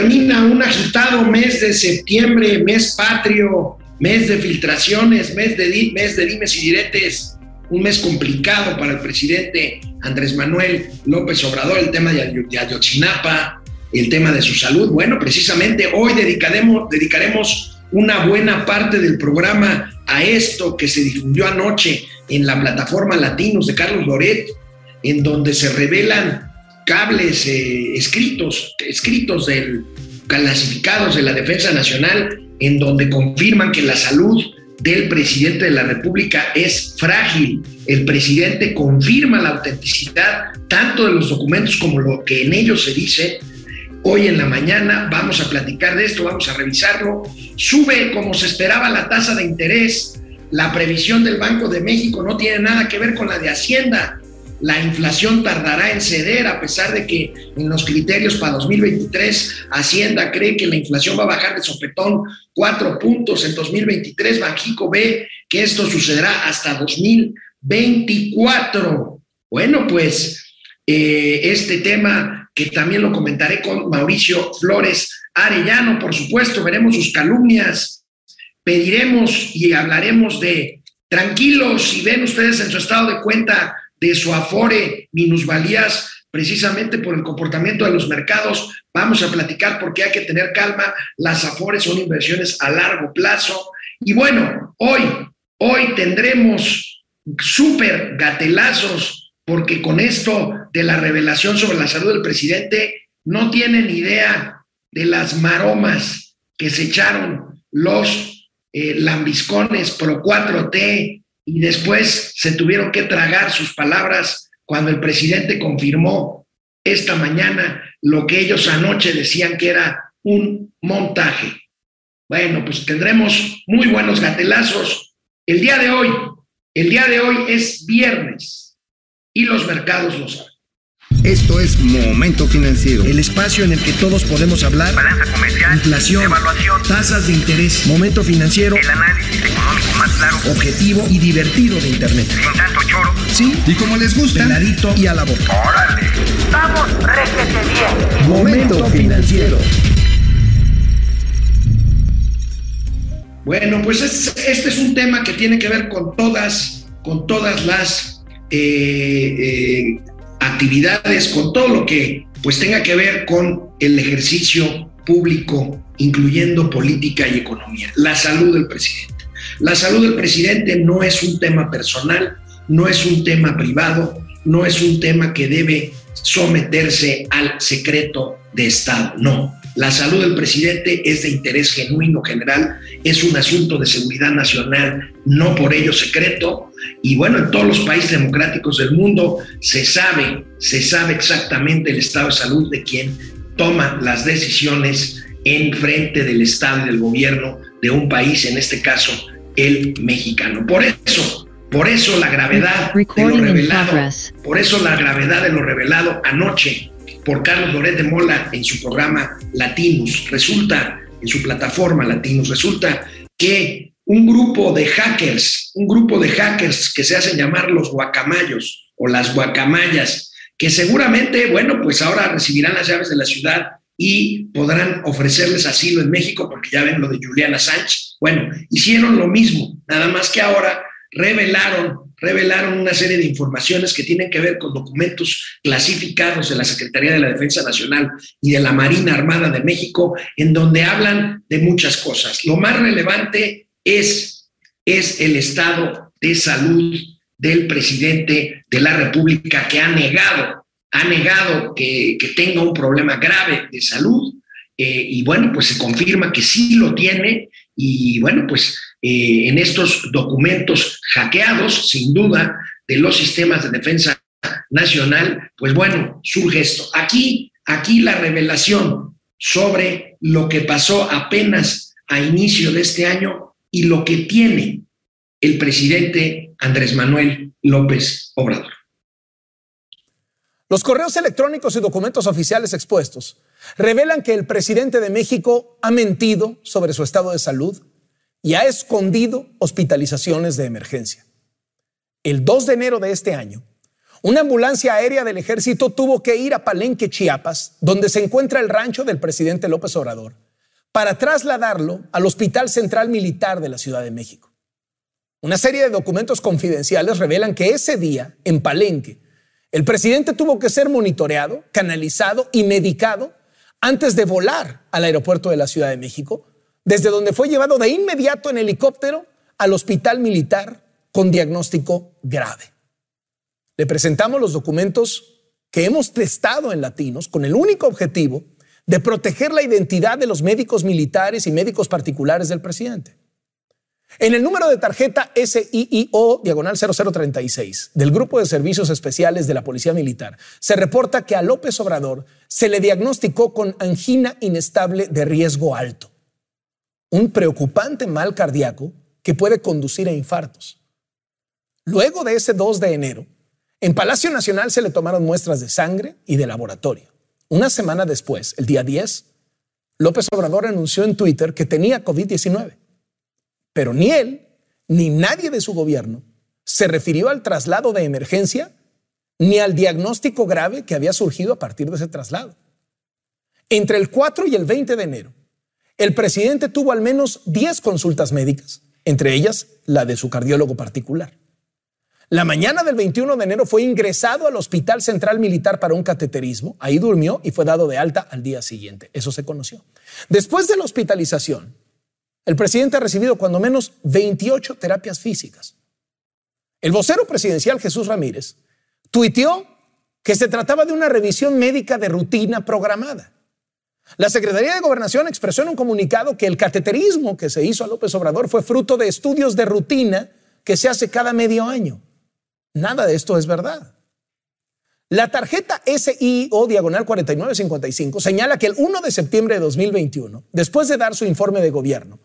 termina un agitado mes de septiembre, mes patrio, mes de filtraciones, mes de, mes dimes y diretes, un mes complicado para el presidente Andrés Manuel López Obrador, el tema de Ayotzinapa, el tema de su salud. Bueno, precisamente hoy dedicaremos, dedicaremos una buena parte del programa a esto que se difundió anoche en la plataforma Latinos de Carlos Loret, en donde se revelan cables eh, escritos, escritos del, clasificados de la Defensa Nacional, en donde confirman que la salud del presidente de la República es frágil. El presidente confirma la autenticidad tanto de los documentos como lo que en ellos se dice. Hoy en la mañana vamos a platicar de esto, vamos a revisarlo. Sube como se esperaba la tasa de interés. La previsión del Banco de México no tiene nada que ver con la de Hacienda. La inflación tardará en ceder a pesar de que en los criterios para 2023 Hacienda cree que la inflación va a bajar de sopetón cuatro puntos en 2023. Banjico ve que esto sucederá hasta 2024. Bueno, pues eh, este tema que también lo comentaré con Mauricio Flores Arellano, por supuesto, veremos sus calumnias, pediremos y hablaremos de tranquilos, si ven ustedes en su estado de cuenta de su afore minusvalías precisamente por el comportamiento de los mercados. Vamos a platicar porque hay que tener calma. Las afores son inversiones a largo plazo. Y bueno, hoy, hoy tendremos súper gatelazos porque con esto de la revelación sobre la salud del presidente no tienen idea de las maromas que se echaron los eh, lambiscones pro 4T, y después se tuvieron que tragar sus palabras cuando el presidente confirmó esta mañana lo que ellos anoche decían que era un montaje. Bueno, pues tendremos muy buenos gatelazos. El día de hoy, el día de hoy es viernes y los mercados lo saben. Esto es Momento Financiero. El espacio en el que todos podemos hablar. Balanza comercial. Inflación. Evaluación. Tasas de interés. Momento Financiero. El análisis económico más claro. Objetivo y divertido de Internet. Sin tanto choro. Sí. Y como les gusta. Peladito y a la boca. ¡Órale! ¡Vamos, réjete bien! Momento Financiero. Bueno, pues este, este, es un tema que tiene que ver con todas, con todas las eh, eh, actividades, con todo lo que pues tenga que ver con el ejercicio público, incluyendo política y economía. La salud del presidente. La salud del presidente no es un tema personal, no es un tema privado, no es un tema que debe someterse al secreto de Estado, no. La salud del presidente es de interés genuino general, es un asunto de seguridad nacional, no por ello secreto. Y bueno, en todos los países democráticos del mundo se sabe, se sabe exactamente el estado de salud de quien toma las decisiones en frente del Estado y del gobierno de un país, en este caso el mexicano. Por eso, por eso la gravedad de lo revelado, por eso la gravedad de lo revelado anoche por Carlos Loret de Mola en su programa Latinos. Resulta, en su plataforma Latinos, resulta que un grupo de hackers, un grupo de hackers que se hacen llamar los guacamayos o las guacamayas, que seguramente, bueno, pues ahora recibirán las llaves de la ciudad y podrán ofrecerles asilo en México, porque ya ven lo de Juliana Sánchez. Bueno, hicieron lo mismo, nada más que ahora revelaron revelaron una serie de informaciones que tienen que ver con documentos clasificados de la Secretaría de la Defensa Nacional y de la Marina Armada de México, en donde hablan de muchas cosas. Lo más relevante es, es el estado de salud del presidente de la República que ha negado, ha negado que, tenga un problema grave de salud. Eh, y bueno, pues se confirma que sí lo tiene y bueno, pues eh, en estos documentos hackeados, sin duda, de los sistemas de defensa nacional, pues bueno, surge esto. Aquí, aquí la revelación sobre lo que pasó apenas a inicio de este año y lo que tiene el presidente Andrés Manuel López Obrador. Los correos electrónicos y documentos oficiales expuestos revelan que el presidente de México ha mentido sobre su estado de salud y ha escondido hospitalizaciones de emergencia. El 2 de enero de este año, Una ambulancia aérea del ejército tuvo que ir a Palenque, Chiapas, donde se encuentra el rancho del presidente López Obrador, para trasladarlo al Hospital Central Militar de la Ciudad de México. Una serie de documentos confidenciales revelan que ese día, en Palenque, el presidente tuvo que ser monitoreado, canalizado y medicado antes de volar al aeropuerto de la Ciudad de México, desde donde fue llevado de inmediato en helicóptero al hospital militar con diagnóstico grave. Le presentamos los documentos que hemos testado en latinos con el único objetivo de proteger la identidad de los médicos militares y médicos particulares del presidente. En el número de tarjeta SIIO diagonal 0036 del Grupo de Servicios Especiales de la Policía Militar se reporta que a López Obrador se le diagnosticó con angina inestable de riesgo alto, un preocupante mal cardíaco que puede conducir a infartos. Luego de ese 2 de enero, en Palacio Nacional se le tomaron muestras de sangre y de laboratorio. Una semana después, el día 10, López Obrador anunció en Twitter que tenía COVID-19. Pero ni él, ni nadie de su gobierno se refirió al traslado de emergencia ni al diagnóstico grave que había surgido a partir de ese traslado. Entre el 4 y el 20 de enero, el presidente tuvo al menos 10 consultas médicas, entre ellas la de su cardiólogo particular. La mañana del 21 de enero fue ingresado al Hospital Central Militar para un cateterismo. Ahí durmió y fue dado de alta al día siguiente. Eso se conoció. Después de la hospitalización, el presidente ha recibido cuando menos 28 terapias físicas. El vocero presidencial Jesús Ramírez tuiteó que se trataba de una revisión médica de rutina programada. La Secretaría de Gobernación expresó en un comunicado que el cateterismo que se hizo a López Obrador fue fruto de estudios de rutina que se hace cada medio año. Nada de esto es verdad. La tarjeta SIO diagonal 4955 señala que el 1 de septiembre de 2021, después de dar su informe de gobierno,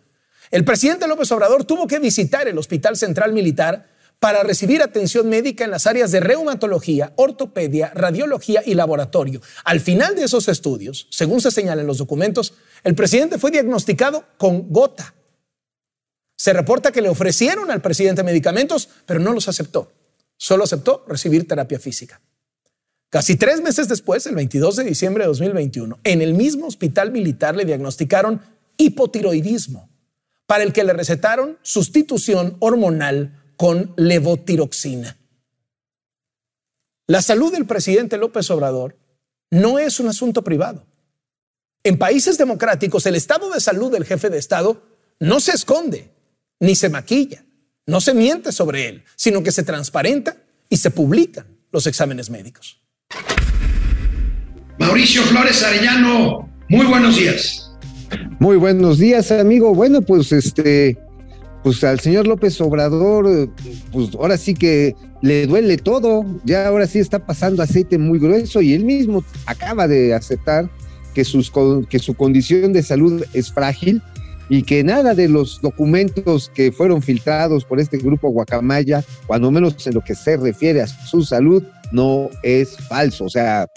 el presidente López Obrador tuvo que visitar el Hospital Central Militar para recibir atención médica en las áreas de reumatología, ortopedia, radiología y laboratorio. Al final de esos estudios, según se señala en los documentos, el presidente fue diagnosticado con gota. Se reporta que le ofrecieron al presidente medicamentos, pero no los aceptó. Solo aceptó recibir terapia física. Casi tres meses después, el 22 de diciembre de 2021, en el mismo hospital militar le diagnosticaron hipotiroidismo para el que le recetaron sustitución hormonal con levotiroxina. La salud del presidente López Obrador no es un asunto privado. En países democráticos, el estado de salud del jefe de Estado no se esconde ni se maquilla, no se miente sobre él, sino que se transparenta y se publican los exámenes médicos. Mauricio Flores Arellano, muy buenos días. Muy buenos días, amigo. Bueno, pues este, pues al señor López Obrador, pues ahora sí que le duele todo. Ya ahora sí está pasando aceite muy grueso y él mismo acaba de aceptar que, sus, que su condición de salud es frágil y que nada de los documentos que fueron filtrados por este grupo Guacamaya, cuando menos en lo que se refiere a su salud, no es falso. O sea,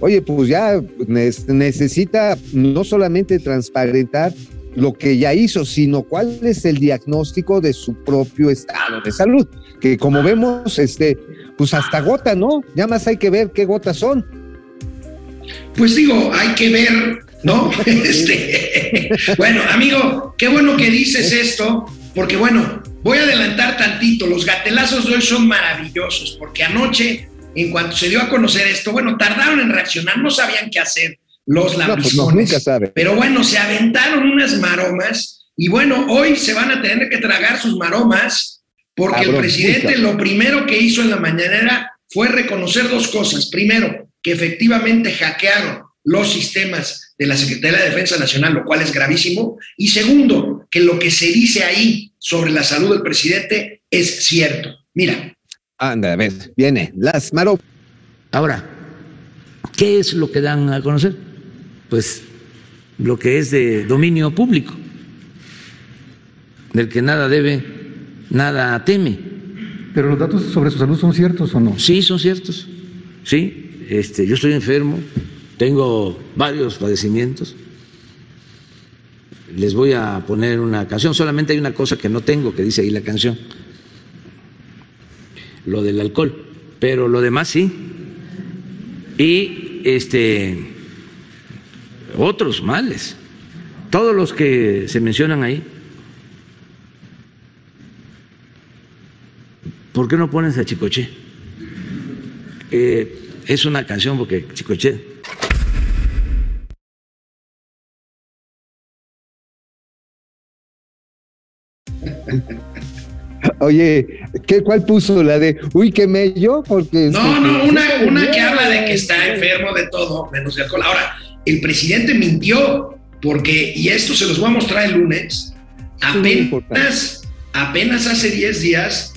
oye, pues ya necesita no solamente transparentar lo que ya hizo, sino cuál es el diagnóstico de su propio estado de salud, que como vemos, este, pues hasta gota, ¿no? Ya más hay que ver qué gotas son. Pues digo, hay que ver, ¿no? Este, bueno, amigo, qué bueno que dices esto, porque bueno, voy a adelantar tantito, los gatelazos de hoy son maravillosos, porque anoche en cuanto se dio a conocer esto, bueno, tardaron en reaccionar, no sabían qué hacer los lambiscones. No, pero bueno, se aventaron unas maromas y bueno, hoy se van a tener que tragar sus maromas porque el presidente lo primero que hizo en la mañanera fue reconocer dos cosas. Primero, que efectivamente hackearon los sistemas de la Secretaría de Defensa Nacional, lo cual es gravísimo. Y segundo, que lo que se dice ahí sobre la salud del presidente es cierto. Mira, Anda, a ver, viene, las Maro. Ahora, ¿qué es lo que dan a conocer? Pues lo que es de dominio público, del que nada debe, nada teme. Pero los datos sobre su salud son ciertos o no? Sí, son ciertos. Sí, este, yo estoy enfermo, tengo varios padecimientos. Les voy a poner una canción, solamente hay una cosa que no tengo, que dice ahí la canción lo del alcohol. pero lo demás sí. Y este otros males, todos los que se mencionan ahí. ¿Por qué no pones a Chicoche? Eh, es una canción porque Chicoche Oye, ¿qué, ¿cuál puso? La de, uy, qué mello, porque... No, no, una, una que habla de que está enfermo de todo, menos de alcohol. Ahora, el presidente mintió, porque, y esto se los voy a mostrar el lunes, apenas, apenas hace 10 días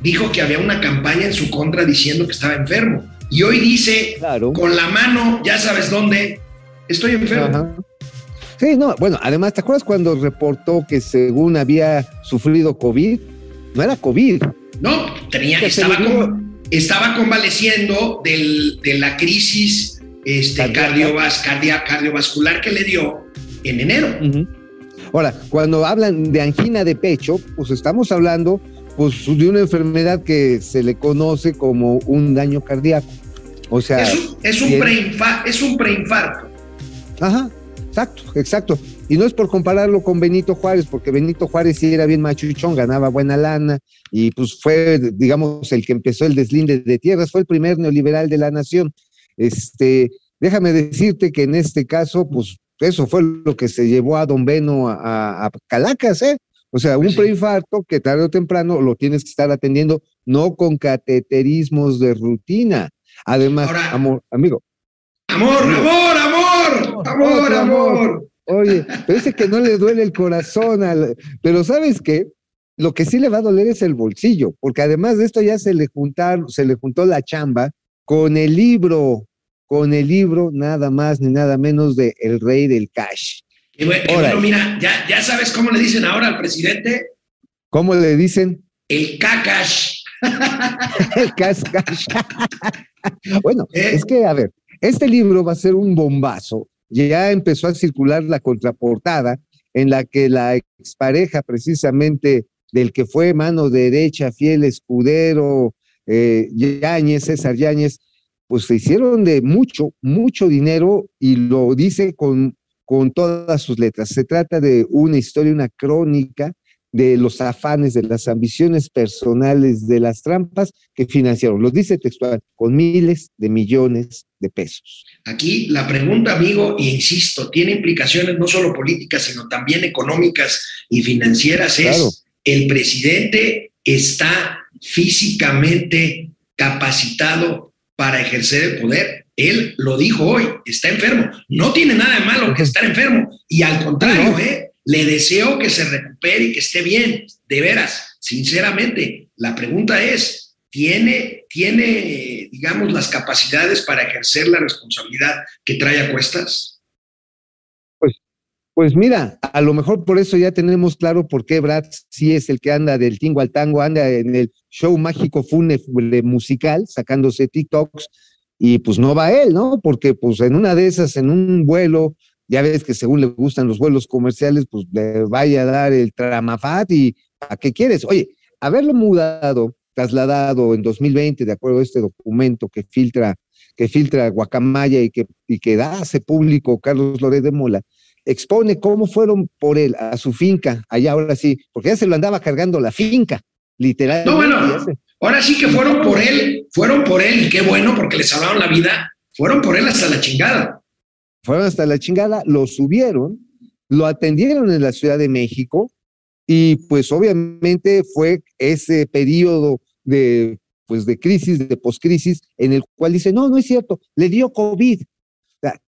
dijo que había una campaña en su contra diciendo que estaba enfermo. Y hoy dice, Claro. con la mano, ya sabes dónde, estoy enfermo. Ajá. Sí, no, bueno, además, ¿te acuerdas cuando reportó que según había sufrido COVID? No era COVID. No, tenía, estaba, con- estaba convaleciendo del- de la crisis este, cardiovas- cardia- cardiovascular que le dio en enero. Ahora, cuando hablan de angina de pecho, pues estamos hablando pues, de una enfermedad que se le conoce como un daño cardíaco. O sea, Es un, es un bien. preinfa- es un preinfarto. Ajá, exacto, exacto. Y no es por compararlo con Benito Juárez, porque Benito Juárez sí era bien machuchón, ganaba buena lana y pues fue, digamos, el que empezó el deslinde de tierras, fue el primer neoliberal de la nación. Este, déjame decirte que en este caso, pues eso fue lo que se llevó a Don Beno a, Calacas, ¿eh? O sea, un sí. preinfarto que tarde o temprano lo tienes que estar atendiendo, no con cateterismos de rutina. Además, Ahora- amor, amigo, Amor, amor, amor, amor, amor. amor. Oye, parece que no le duele el corazón, al- pero ¿sabes qué? Lo que sí le va a doler es el bolsillo, porque además de esto ya se le juntaron, se le juntó la chamba con el libro, con el libro nada más ni nada menos de El Rey del Cash. Y bueno, y Órale. bueno, mira, ya, ya sabes cómo le dicen ahora al presidente, ¿Cómo le dicen? el cacash. El Cash Cash. bueno, ¿Eh? es que, a ver, este libro va a ser un bombazo. Ya empezó a circular la contraportada en la que la expareja precisamente del que fue mano derecha, fiel escudero, eh, Yáñez, César Yáñez, pues se hicieron de mucho, mucho dinero y lo dice con, con todas sus letras. Se trata de una historia, una crónica de los afanes, de las ambiciones personales, de las trampas que financiaron. Lo dice textual, con miles de millones de pesos. Aquí la pregunta, amigo, y insisto, tiene implicaciones no solo políticas, sino también económicas y financieras. Es el presidente está físicamente capacitado para ejercer el poder. Él lo dijo hoy, está enfermo. No tiene nada de malo que estar enfermo. Y al contrario. ¿eh? Le deseo que se recupere y que esté bien. De veras, sinceramente, la pregunta es, ¿tiene, tiene digamos, las capacidades para ejercer la responsabilidad que trae a cuestas? Pues mira, a lo mejor por eso ya tenemos claro por qué Brad sí es el que anda del tingo al tango, anda en el show mágico fúnebre musical, sacándose TikToks, y pues no va él, ¿no? Porque pues en una de esas, en un vuelo, ya ves que según le gustan los vuelos comerciales, pues le vaya a dar el tramafat y ¿a qué quieres? Oye, haberlo mudado, trasladado en 2020, de acuerdo a este documento que filtra, que filtra Guacamaya y que, y que da hace público Carlos Loret de Mola, expone cómo fueron por él a su finca, allá ahora sí, porque ya se lo andaba cargando la finca, literalmente. No, bueno, se- ahora sí que fueron por él, fueron por él, y qué bueno, porque les salvaron la vida, fueron por él hasta la chingada. Fueron hasta la chingada, lo subieron, lo atendieron en la Ciudad de México y pues obviamente fue ese periodo de pues de crisis, de poscrisis, en el cual dice, no, no es cierto, le dio COVID. O sea,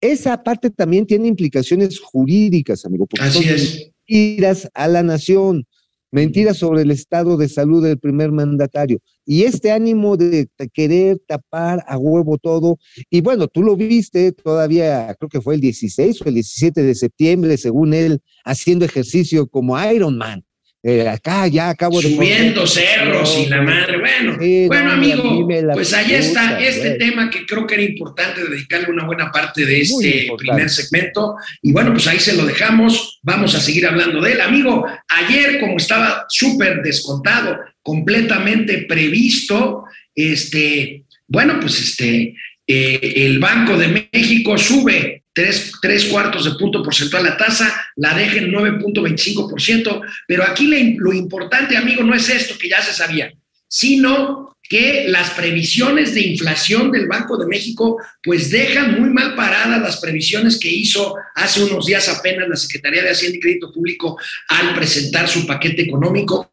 esa parte también tiene implicaciones jurídicas, amigo, porque Así son es. mentiras a la nación, mentiras sobre el estado de salud del primer mandatario. Y este ánimo de querer tapar a huevo todo, y bueno, tú lo viste todavía, creo que fue el 16 o el 17 de septiembre, según él, haciendo ejercicio como Iron Man. Eh, acá ya acabo de... Subiendo cerros y la madre. Bueno, Sí, bueno, no, amigo, pues ahí está este tema que creo que era importante dedicarle una buena parte de este primer segmento. Y bueno, pues ahí se lo dejamos. Vamos a seguir hablando de él. Amigo, ayer, como estaba súper descontado, completamente previsto, este, bueno, pues este, eh, el Banco de México sube tres, tres, cuartos de punto porcentual la tasa, la deja en 9.25%, pero aquí lo importante, amigo, no es esto que ya se sabía, sino que las previsiones de inflación del Banco de México pues dejan muy mal paradas las previsiones que hizo hace unos días apenas la Secretaría de Hacienda y Crédito Público al presentar su paquete económico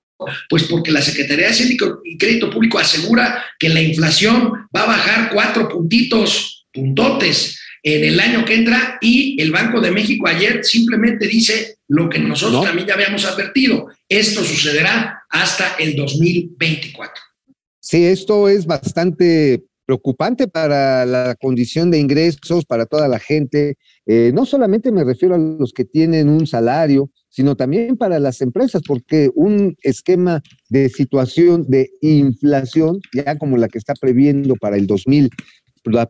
pues porque la Secretaría de Hacienda y Crédito Público asegura que la inflación va a bajar cuatro puntitos, puntotes en el año que entra y el Banco de México ayer simplemente dice lo que nosotros No. también ya habíamos advertido. Esto sucederá hasta el 2024. Sí, esto es bastante preocupante para la condición de ingresos, para toda la gente. Eh, no solamente me refiero a los que tienen un salario, sino también para las empresas, porque un esquema de situación de inflación, ya como la que está previendo para el 2000,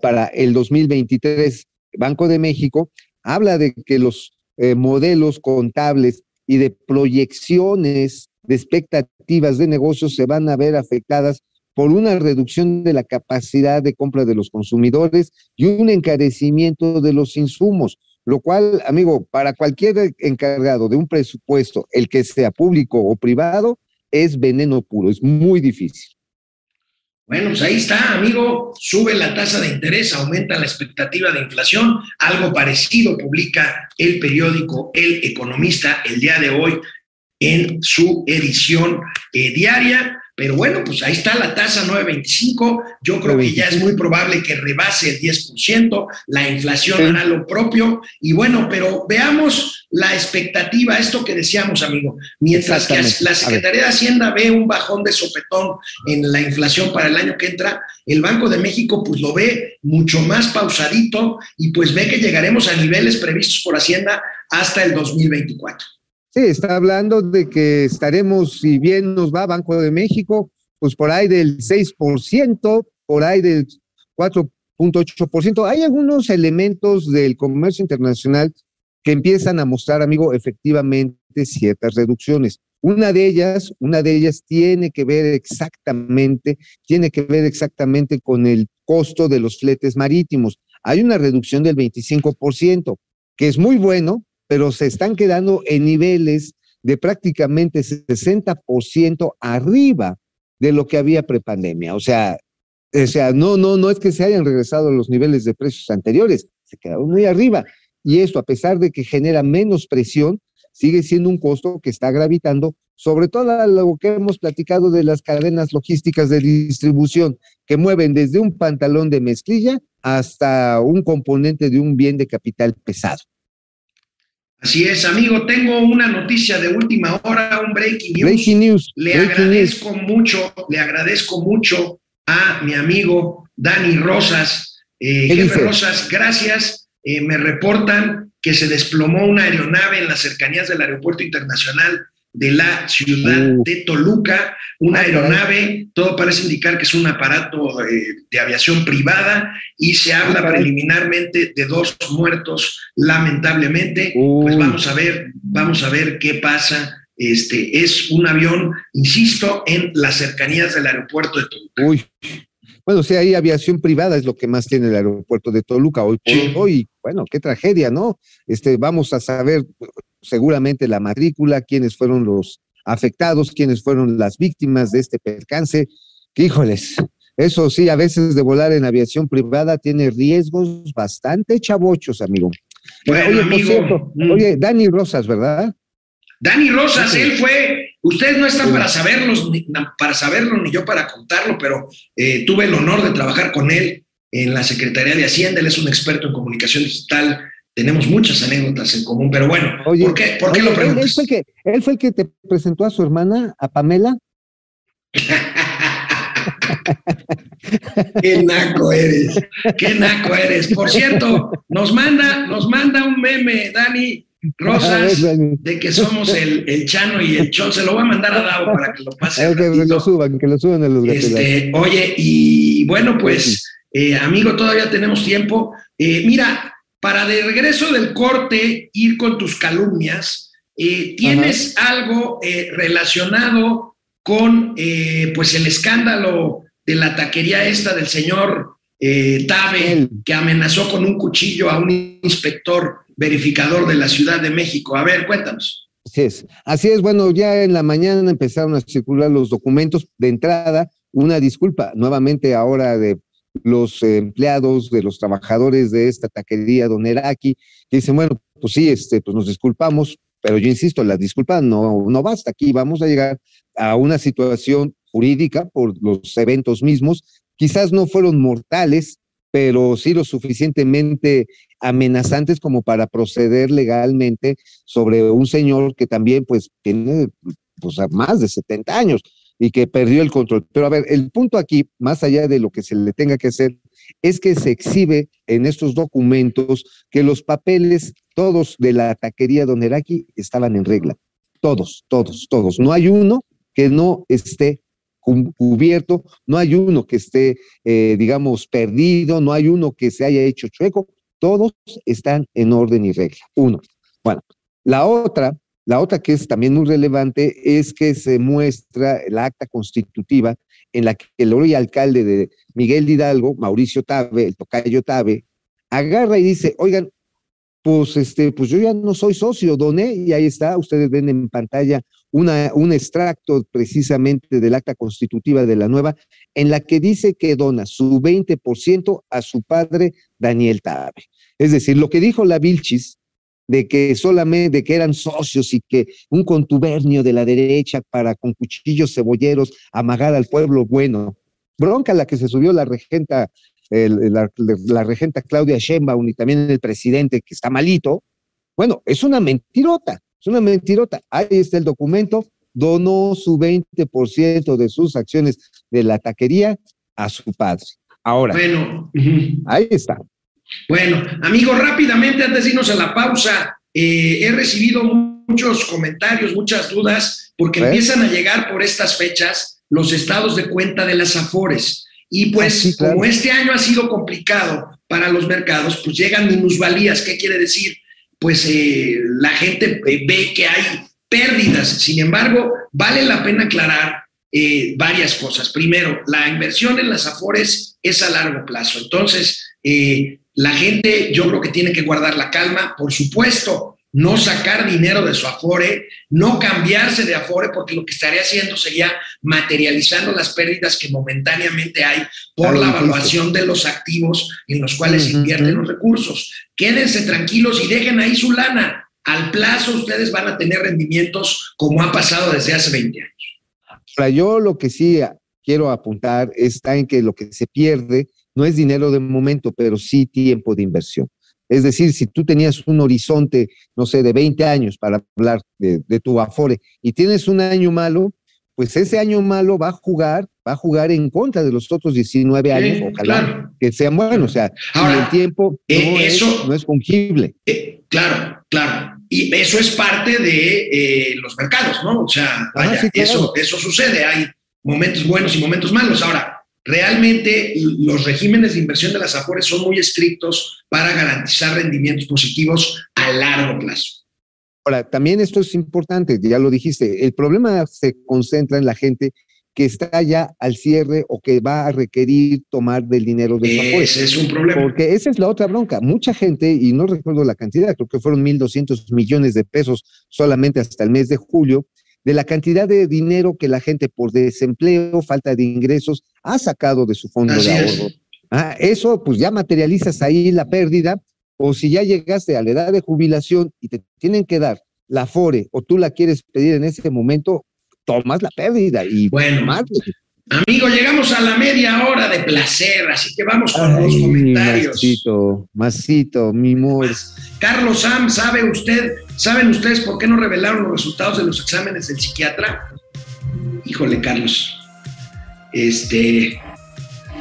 para el 2023, Banco de México, habla de que los eh, modelos contables y de proyecciones de expectativas de negocios se van a ver afectadas por una reducción de la capacidad de compra de los consumidores y un encarecimiento de los insumos, lo cual, amigo, para cualquier encargado de un presupuesto, el que sea público o privado, es veneno puro, es muy difícil. Bueno, pues ahí está, amigo. Sube la tasa de interés, aumenta la expectativa de inflación. Algo parecido publica el periódico El Economista el día de hoy en su edición eh, diaria. Pero bueno, pues ahí está la tasa 9.25. Yo creo que ya es muy probable que rebase el 10%. La inflación Sí. hará lo propio. Y bueno, pero veamos la expectativa, esto que decíamos, amigo. Mientras que la. Secretaría de Hacienda ve un bajón de sopetón en la inflación para el año que entra, el Banco de México pues lo ve mucho más pausadito y pues ve que llegaremos a niveles previstos por Hacienda hasta el 2024. Sí, está hablando de que estaremos, si bien nos va Banco de México, pues por ahí del 6%, por ahí del 4.8%. Hay algunos elementos del comercio internacional que empiezan a mostrar, amigo, efectivamente ciertas reducciones. Una de ellas, una de ellas tiene que ver exactamente, tiene que ver exactamente con el costo de los fletes marítimos. Hay una reducción del 25%, que es muy bueno, pero se están quedando en niveles de prácticamente 60% arriba de lo que había prepandemia. O sea, o sea, no, no, no es que se hayan regresado a los niveles de precios anteriores, se quedaron muy arriba. Y esto, a pesar de que genera menos presión, sigue siendo un costo que está gravitando sobre todo lo que hemos platicado de las cadenas logísticas de distribución que mueven desde un pantalón de mezclilla hasta un componente de un bien de capital pesado. Así es, amigo. Tengo una noticia de última hora, un breaking news. Breaking news. Le breaking agradezco mucho, le agradezco mucho a mi amigo Dani Rosas. Eh, ¿Qué jefe dice? Rosas, gracias. Eh, me reportan que se desplomó una aeronave en las cercanías del Aeropuerto Internacional de la ciudad Uh. de Toluca, una aeronave, todo parece indicar que es un aparato eh, de aviación privada y se habla preliminarmente de dos muertos, lamentablemente. Pues vamos a ver, vamos a ver qué pasa. Este es un avión, insisto, en las cercanías del aeropuerto de Toluca. Uy. Bueno, sí, hay aviación privada, es lo que más tiene el aeropuerto de Toluca hoy por Sí. hoy. Bueno, qué tragedia, ¿no? Este, vamos a saber seguramente la matrícula, quiénes fueron los afectados, quiénes fueron las víctimas de este percance. Que, híjoles, eso sí, a veces de volar en aviación privada tiene riesgos bastante chavochos, amigo. Bueno, oye, por amigo, cierto, mm. oye, Dani Rosas, ¿verdad? Dani Rosas, Sí. él fue, ustedes no están Sí. para saberlos, ni, para saberlo, ni yo para contarlo, pero eh, tuve el honor de trabajar con él en la Secretaría de Hacienda, él es un experto en comunicación digital, tenemos muchas anécdotas en común, pero bueno, Oye, ¿por qué, por qué lo él- Él, preguntas? fue el que, él fue el que te presentó a su hermana, a Pamela. Qué naco eres, qué naco eres. Por cierto, nos manda, nos manda un meme, Dani Rosas, A ver, Dani. de que somos el, el Chano y el Chon. Se lo voy a mandar a Davo para que lo pase. Al que lo suban, que lo suban a los. Este, oye, y bueno, pues, eh, amigo, todavía tenemos tiempo. Eh, mira, para de regreso del corte, ir con tus calumnias, eh, ¿tienes algo eh, relacionado con, eh, pues, el escándalo de la taquería esta del señor eh, Tabe, que amenazó con un cuchillo a un inspector verificador de la Ciudad de México. A ver, cuéntanos. Así es. Así es, bueno, ya en la mañana empezaron a circular los documentos de entrada. Una disculpa nuevamente ahora de los empleados, de los trabajadores de esta taquería Don Eraki, que dicen, bueno, pues sí, este, pues nos disculpamos, pero yo insisto, la disculpa no, no basta. Aquí vamos a llegar a una situación jurídica por los eventos mismos. Quizás no fueron mortales, pero sí lo suficientemente amenazantes como para proceder legalmente sobre un señor que también pues tiene pues más de 70 años y que perdió el control. Pero a ver, el punto aquí, más allá de lo que se le tenga que hacer, es que se exhibe en estos documentos que los papeles, todos de la taquería Don Eraki, estaban en regla. Todos, todos, todos. No hay uno que no esté cu- cubierto, no hay uno que esté, eh, digamos, perdido, no hay uno que se haya hecho chueco, todos están en orden y regla. Uno. Bueno, la otra, la otra que es también muy relevante es que se muestra la acta constitutiva en la que el hoy alcalde de Miguel Hidalgo, Mauricio Tabe, el tocayo Tabe, agarra y dice, oigan, pues este, pues yo ya no soy socio, doné, y ahí está, ustedes ven en pantalla una, un extracto precisamente del acta constitutiva de la nueva, en la que dice que dona su 20% a su padre Daniel Tabe. Es decir, lo que dijo la Vilchis, de que solamente, de que eran socios y que un contubernio de la derecha para con cuchillos cebolleros amagar al pueblo bueno. Bronca la que se subió la regenta, el- la, la regenta Claudia Sheinbaum y también el presidente que está malito. Bueno, es una mentirota, es una mentirota. Ahí está el documento, donó su 20% de sus acciones de la taquería a su padre. Ahora, Bueno, ahí está. Bueno, amigos, rápidamente antes de irnos a la pausa, eh, he recibido muchos comentarios, muchas dudas, porque ¿Eh? empiezan a llegar por estas fechas los estados de cuenta de las Afores. Y pues, Ah, sí, claro. como este año ha sido complicado para los mercados, pues llegan minusvalías. ¿Qué quiere decir? Pues eh, la gente eh, ve que hay pérdidas. Sin embargo, vale la pena aclarar eh, varias cosas. Primero, la inversión en las Afores es a largo plazo. Entonces, eh, la gente yo creo que tiene que guardar la calma, por supuesto, no sacar dinero de su Afore, no cambiarse de Afore, porque lo que estaría haciendo sería materializando las pérdidas que momentáneamente hay por Claro, la evaluación de los activos en los cuales se Ujú. invierten los recursos. Quédense tranquilos y dejen ahí su lana. Al plazo ustedes van a tener rendimientos como ha pasado desde hace 20 años. Ahora, yo lo que sí quiero apuntar está en que lo que se pierde no es dinero de momento, pero sí tiempo de inversión. Es decir, si tú tenías un horizonte, no sé, de 20 años para hablar de, de tu Afore y tienes un año malo, pues ese año malo va a jugar, va a jugar en contra de los otros 19 años, ojalá claro. que sean buenos. O sea, Ahora, el tiempo eh, no, es, eso- no es fungible. Eh, claro, claro. Y eso es parte de eh, los mercados, ¿no? O sea, vaya, sí, claro. eso, eso sucede. Hay momentos buenos y momentos malos. Ahora, realmente los regímenes de inversión de las AFORES son muy estrictos para garantizar rendimientos positivos a largo plazo. Ahora, también esto es importante, ya lo dijiste, el problema se concentra en la gente que está ya al cierre o que va a requerir tomar del dinero de. Ese es un problema. Porque esa es la otra bronca. Mucha gente, y no recuerdo la cantidad, creo que fueron 1.200 millones de pesos solamente hasta el mes de julio, de la cantidad de dinero que la gente por desempleo, falta de ingresos, ha sacado de su fondo Así de es. ahorro. Ah, eso, pues ya materializas ahí la pérdida, o si ya llegaste a la edad de jubilación y te tienen que dar la FORE o tú la quieres pedir en ese momento, tomas la pérdida y Bueno. más. Amigo, llegamos a la media hora de placer, así que vamos con los comentarios. Masito, masito, mi amor. Carlos Sam, ¿sabe usted, saben ustedes por qué no revelaron los resultados de los exámenes del psiquiatra? Híjole, Carlos. Este,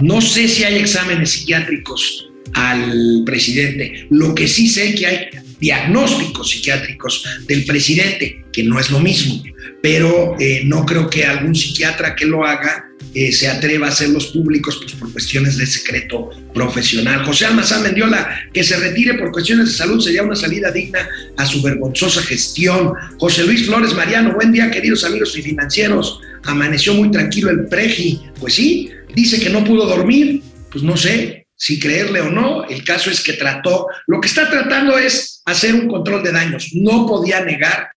no sé si hay exámenes psiquiátricos al presidente. Lo que sí sé que hay diagnósticos psiquiátricos del presidente, que no es lo mismo, pero eh, no creo que algún psiquiatra que lo haga eh, se atreva a hacerlos públicos pues, por cuestiones de secreto profesional. José Almazán Mendiola, que se retire por cuestiones de salud sería una salida digna a su vergonzosa gestión. José Luis Flores Mariano, buen día queridos amigos y financieros. Amaneció muy tranquilo el Preji. Pues sí, dice que no pudo dormir, pues no sé si creerle o no, el caso es que trató, lo que está tratando es hacer un control de daños, no podía negar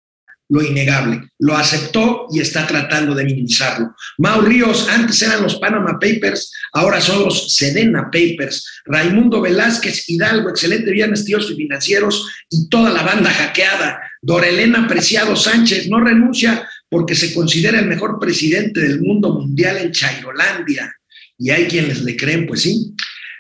lo innegable, lo aceptó y está tratando de minimizarlo. Mau Ríos, antes eran los Panama Papers, ahora son los Sedena Papers. Raimundo Velázquez Hidalgo, excelente viernes, tíos y financieros y toda la banda hackeada. Dorelena Preciado Sánchez no renuncia porque se considera el mejor presidente del mundo mundial en Chairolandia. Y hay quienes le creen, pues sí.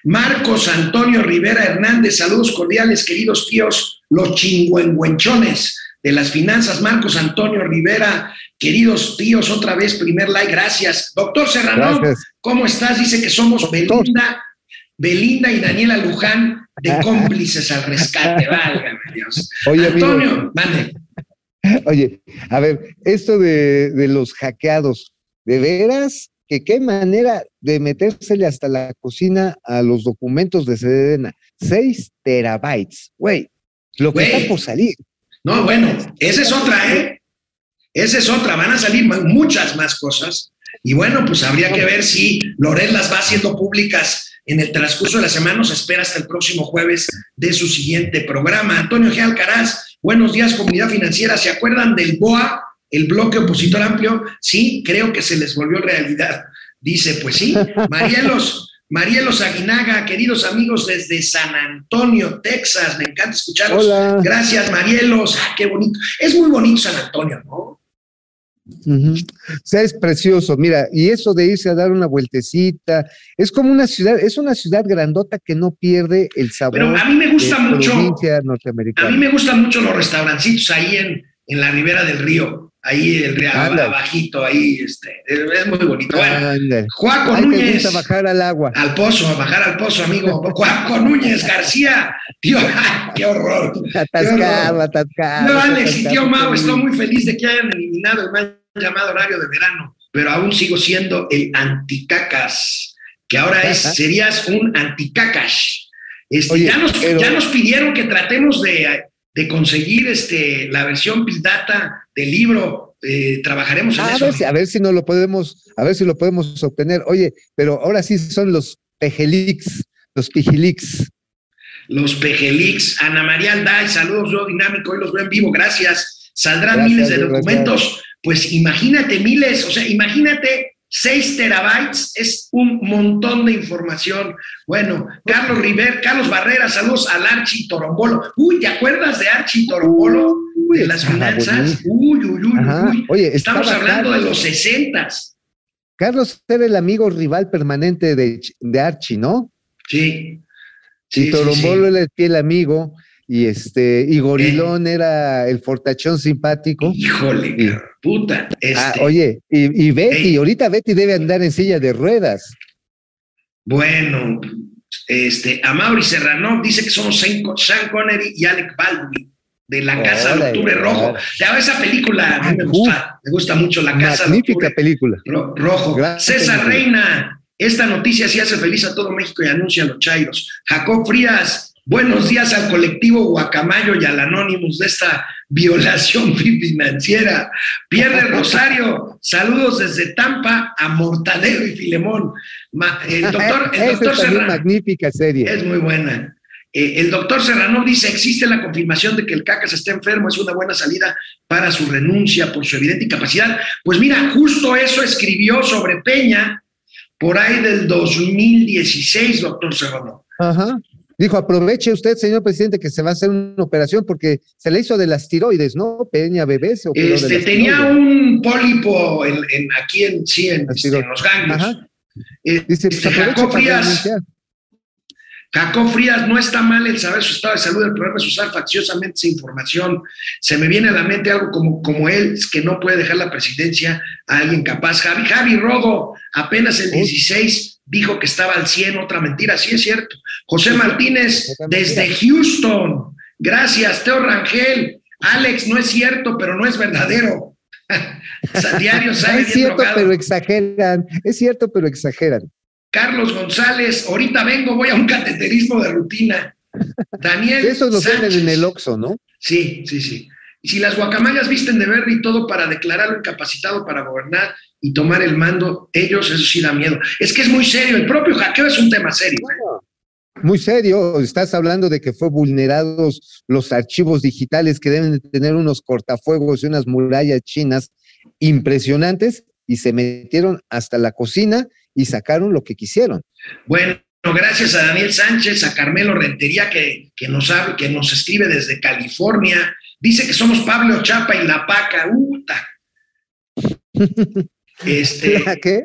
Marcos Antonio Rivera Hernández, saludos cordiales, queridos tíos, los chingüengüenchones de las finanzas, Marcos Antonio Rivera, queridos tíos, otra vez primer like, gracias. Doctor Serrano, Gracias. ¿cómo estás? Dice que somos Belinda, Belinda y Daniela Luján de cómplices al rescate, válgame Dios. Oye. Antonio, mande. Oye, a ver, esto de, de los hackeados, ¿de veras? que qué manera de metérsele hasta la cocina a los documentos de Sedena. 6 terabytes, güey. Lo que está por salir. No, bueno, esa es otra, ¿eh? Esa es otra. Van a salir muchas más cosas. Y bueno, pues habría que ver si Loret las va haciendo públicas en el transcurso de la semana. Nos espera hasta el próximo jueves de su siguiente programa. Antonio G. Alcaraz, buenos días, comunidad financiera. ¿Se acuerdan del BOA, el bloque opositor amplio? Sí, creo que se les volvió realidad. Dice, pues sí. Marielos, Marielos Aguinaga, queridos amigos desde San Antonio, Texas. Me encanta escucharlos. Hola. Gracias, Marielos. Ah, qué bonito. Es muy bonito San Antonio, ¿no? O sea, es precioso, mira, y eso de irse a dar una vueltecita, es como una ciudad, es una ciudad grandota que no pierde el sabor Pero a mí me gusta de mucho, a mí me gustan mucho los restaurancitos ahí en, en la ribera del río, ahí el Ándale. abajito, ahí, este, es muy bonito. Bueno. Juaco Ay, Núñez. bajar al agua. Al pozo, a bajar al pozo, amigo. Juaco Núñez García. Tío, qué horror. Atascado, atascado. No, Alex y tío Mau, estoy muy feliz de que hayan eliminado el mal llamado horario de verano, pero aún sigo siendo el anticacas, que ahora es, serías un anticacash. Este, Oye, ya, nos, pero- ya nos pidieron que tratemos de, de conseguir este, la versión pirata del libro. eh, trabajaremos en a, eso. ver, si- a ver si no lo podemos, a ver si lo podemos obtener. Oye, pero ahora sí son los pejelix, los pijilix. Los Pejelix, Ana María Alday, saludos, yo dinámico, hoy los veo en vivo, gracias. Saldrán Gracias, miles de gracias. documentos, pues imagínate miles, o sea, imagínate 6 terabytes, es un montón de información. Bueno, Carlos River, Carlos Barrera, saludos al Archi Torombolo. Uy, ¿te acuerdas de Archi Torombolo? Uy, De las finanzas. Uy, uy, uy, Ajá. uy. Oye, Estamos hablando de los sesentas. Carlos era el amigo rival permanente de, de Archie, ¿no? Sí. y Sí, sí, Torombolo sí. era el fiel amigo, y este, y Gorilón era el fortachón simpático. Híjole, Y- puta. Este, Ah, oye, y, y Betty, ahorita Betty debe andar en silla de ruedas. Bueno, este, Amaury Serrano dice que somos Sean Con- Sean Connery y Alec Baldwin de La Casa de Octubre Rojo. Ya esa película a mí me gusta, me gusta mucho La Casa de Magnífica Octubre película. Ro- Rojo. Gran César película. Reina, esta noticia sí hace feliz a todo México y anuncia a los chairos. Jacob Frías, buenos días al colectivo Guacamayo y al Anonymous de esta violación financiera. Pierre Rosario, saludos desde Tampa a Mortadelo y Filemón. El doctor, el doctor es Serrano. magnífica serie. Es muy buena. Eh, el doctor Serrano dice, existe la confirmación de que el Cacas está enfermo, es una buena salida para su renuncia por su evidente incapacidad. Pues mira, justo eso escribió sobre Peña por ahí del 2016, doctor Serrano. Ajá. Dijo, aproveche usted, señor presidente, que se va a hacer una operación porque se le hizo de las tiroides, ¿no? Peña Bebé se operó de Este, las tenía tiroides. un pólipo en, en- aquí en, sí, en, este, en los ganglios. Ajá. Eh, Dice, pues este, Frías. Jacob Frías, no está mal el saber su estado de salud, el problema es usar facciosamente esa información. Se me viene a la mente algo como, como él, es que no puede dejar la presidencia a alguien capaz. Javi, Javi Rodo, apenas el Uy. 16 dijo que estaba al 100, otra mentira, sí es cierto. José Martínez, desde. Houston, gracias. Teo Rangel, Alex, no es cierto, pero no es verdadero. Diario No sale es cierto, drogado. pero exageran. Es cierto, pero exageran. Carlos González, ahorita vengo, voy a un cateterismo de rutina. Daniel. Eso lo venden en el Oxxo, ¿no? Sí, sí, sí. Y si las guacamayas visten de verde y todo para declararlo incapacitado para gobernar y tomar el mando, ellos, eso sí da miedo. Es que es muy serio, el propio hackeo es un tema serio. ¿eh? Muy serio, estás hablando de que fue vulnerados los archivos digitales que deben de tener unos cortafuegos y unas murallas chinas impresionantes y se metieron hasta la cocina y sacaron lo que quisieron. Bueno, gracias a Daniel Sánchez, a Carmelo Rentería, que, que nos, habla, que nos escribe desde California. Dice que somos Pablo Chapa y La Paca. Uta. Este, ¿La qué?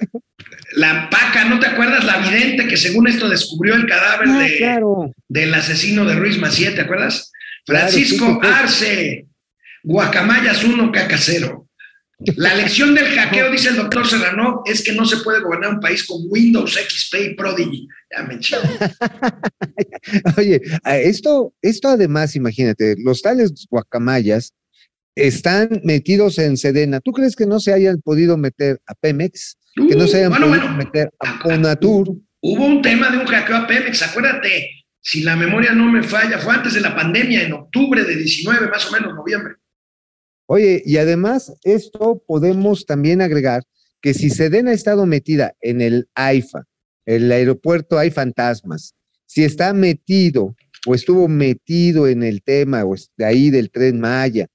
La Paca, ¿no te acuerdas? La vidente que según esto descubrió el cadáver Ah, de, claro. del asesino de Ruiz Macié, ¿te acuerdas? Francisco sí, sí, sí. Arce, Guacamayas 1, Cacacero. La lección del hackeo, dice el doctor Serrano, es que no se puede gobernar un país con Windows, XP y Prodigy. Ya me. Oye, esto, esto además, imagínate, los tales guacamayas están metidos en Sedena. ¿Tú crees que no se hayan podido meter a Pemex? Que no se hayan Uh, bueno, podido bueno. meter a Conatur. Hubo un tema de un hackeo a Pemex, acuérdate, si la memoria no me falla, fue antes de la pandemia, en octubre de 19, más o menos, noviembre. Oye, y además, esto podemos también agregar que si Sedena ha estado metida en el AIFA, el aeropuerto hay fantasmas, si está metido o estuvo metido en el tema o de ahí del tren Maya,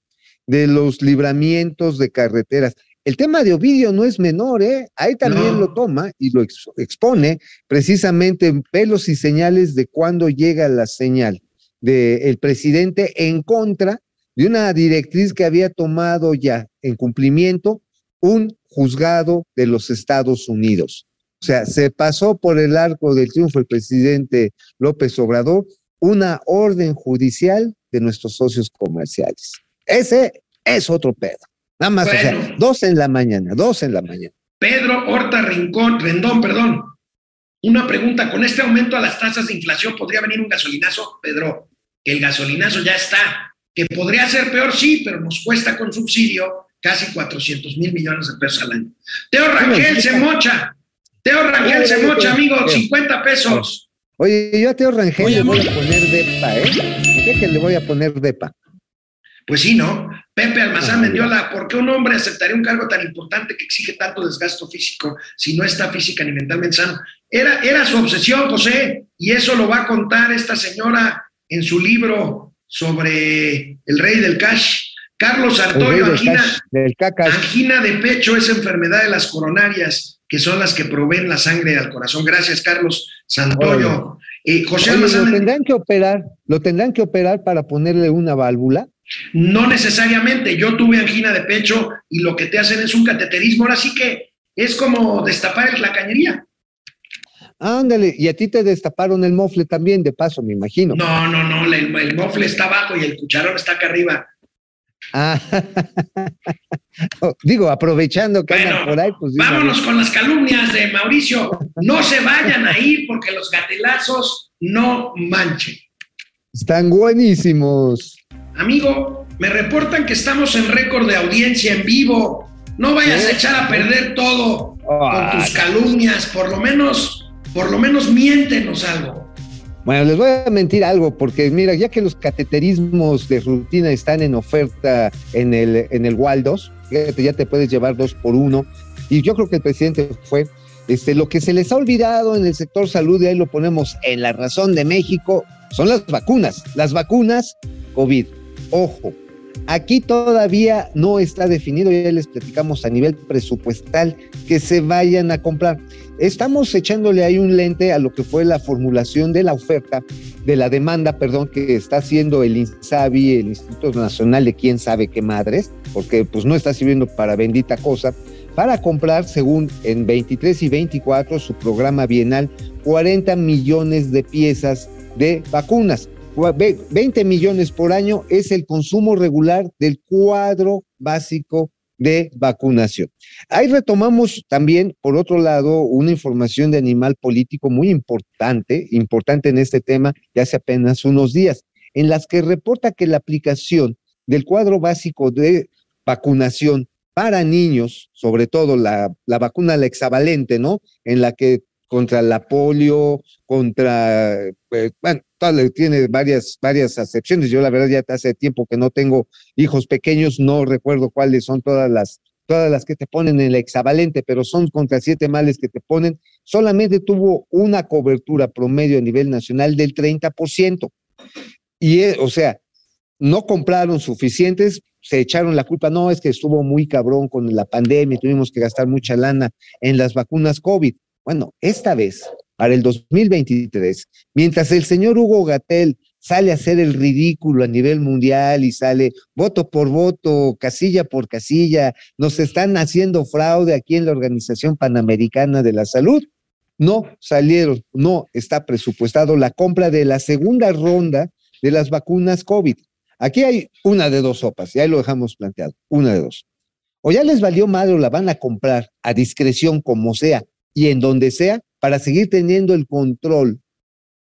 de los libramientos de carreteras. El tema de Ovidio no es menor, ¿eh? Ahí también No. lo toma y lo ex- expone precisamente en pelos y señales de cuando llega la señal del presidente en contra de una directriz que había tomado ya en cumplimiento un juzgado de los Estados Unidos. O sea, se pasó por el arco del triunfo el presidente López Obrador una orden judicial de nuestros socios comerciales. Ese es otro pedo. Nada más, o sea, dos en la mañana, dos en la mañana. Pedro Horta Rincón, Rendón, perdón. Una pregunta, ¿con este aumento a las tasas de inflación podría venir un gasolinazo? Pedro, el gasolinazo ya está. Que podría ser peor, sí, pero nos cuesta con subsidio casi 400 mil millones de pesos al año. Teo Rangel se mocha. Teo Rangel se mocha, amigo, 50 pesos. Oye, yo a Teo Rangel Oye, le voy a poner depa, ¿eh? ¿Qué que le voy a poner depa? Pues sí, ¿no? Pepe Almazán Ah, Mendiola, ¿por qué un hombre aceptaría un cargo tan importante que exige tanto desgasto físico si no está física ni mentalmente sano? Era, era su obsesión, José, y eso lo va a contar esta señora en su libro sobre el rey del cash. Carlos Antonio, angina, de pecho es enfermedad de las coronarias, que son las que proveen la sangre al corazón. Gracias, Carlos Santoyo. Eh, José Oye, Almazán lo tendrán que operar, lo tendrán que operar para ponerle una válvula. No necesariamente. Yo tuve angina de pecho y lo que te hacen es un cateterismo. Ahora sí que es como destapar la cañería. Ándale, y a ti te destaparon el mofle también, de paso, me imagino. No, no, no. El, el mofle está abajo y el cucharón está acá arriba. Ah, digo, aprovechando que Bueno, por ahí, pues. vámonos con las calumnias de Mauricio. No se vayan a ir porque los gatelazos no manchen. Están buenísimos. Amigo, me reportan que estamos en récord de audiencia en vivo. No vayas a echar a perder todo con Ah, tus calumnias. Por lo menos, por lo menos miéntenos algo. Bueno, les voy a mentir algo, porque mira, ya que los cateterismos de rutina están en oferta en el, en el Waldos, ya te puedes llevar dos por uno, y yo creo que el presidente fue, este, lo que se les ha olvidado en el sector salud, y ahí lo ponemos en la razón de México, son las vacunas, las vacunas COVID. Ojo, aquí todavía no está definido, ya les platicamos a nivel presupuestal que se vayan a comprar. Estamos echándole ahí un lente a lo que fue la formulación de la oferta, de la demanda, perdón, que está haciendo el INSABI, el Instituto Nacional de quién sabe qué madres, porque pues no está sirviendo para bendita cosa, para comprar, según en 23 y 24, su programa bienal, 40 millones de piezas de vacunas. Ve- 20 millones por año es el consumo regular del cuadro básico de vacunación. Ahí retomamos también, por otro lado, una información de animal político muy importante, importante en este tema, de hace apenas unos días, en las que reporta que la aplicación del cuadro básico de vacunación para niños, sobre todo la, la vacuna la hexavalente, ¿no? En la que contra la polio, contra, eh, bueno, tiene varias, varias acepciones. Yo la verdad ya hace tiempo que no tengo hijos pequeños, no recuerdo cuáles son todas las, todas las que te ponen en el hexavalente, pero son contra siete males que te ponen, solamente tuvo una cobertura promedio a nivel nacional del 30%. Y, eh, o sea, no compraron suficientes, se echaron la culpa, no, es que estuvo muy cabrón con la pandemia, tuvimos que gastar mucha lana en las vacunas COVID. Bueno, esta vez, para el 2023, mientras el señor Hugo Gatel sale a hacer el ridículo a nivel mundial y sale voto por voto, casilla por casilla, nos están haciendo fraude aquí en la Organización Panamericana de la Salud. No salieron, no está presupuestado la compra de la segunda ronda de las vacunas COVID. Aquí hay una de dos sopas, y ahí lo dejamos planteado, una de dos. O ya les valió madre o la van a comprar a discreción como sea y en donde sea para seguir teniendo el control.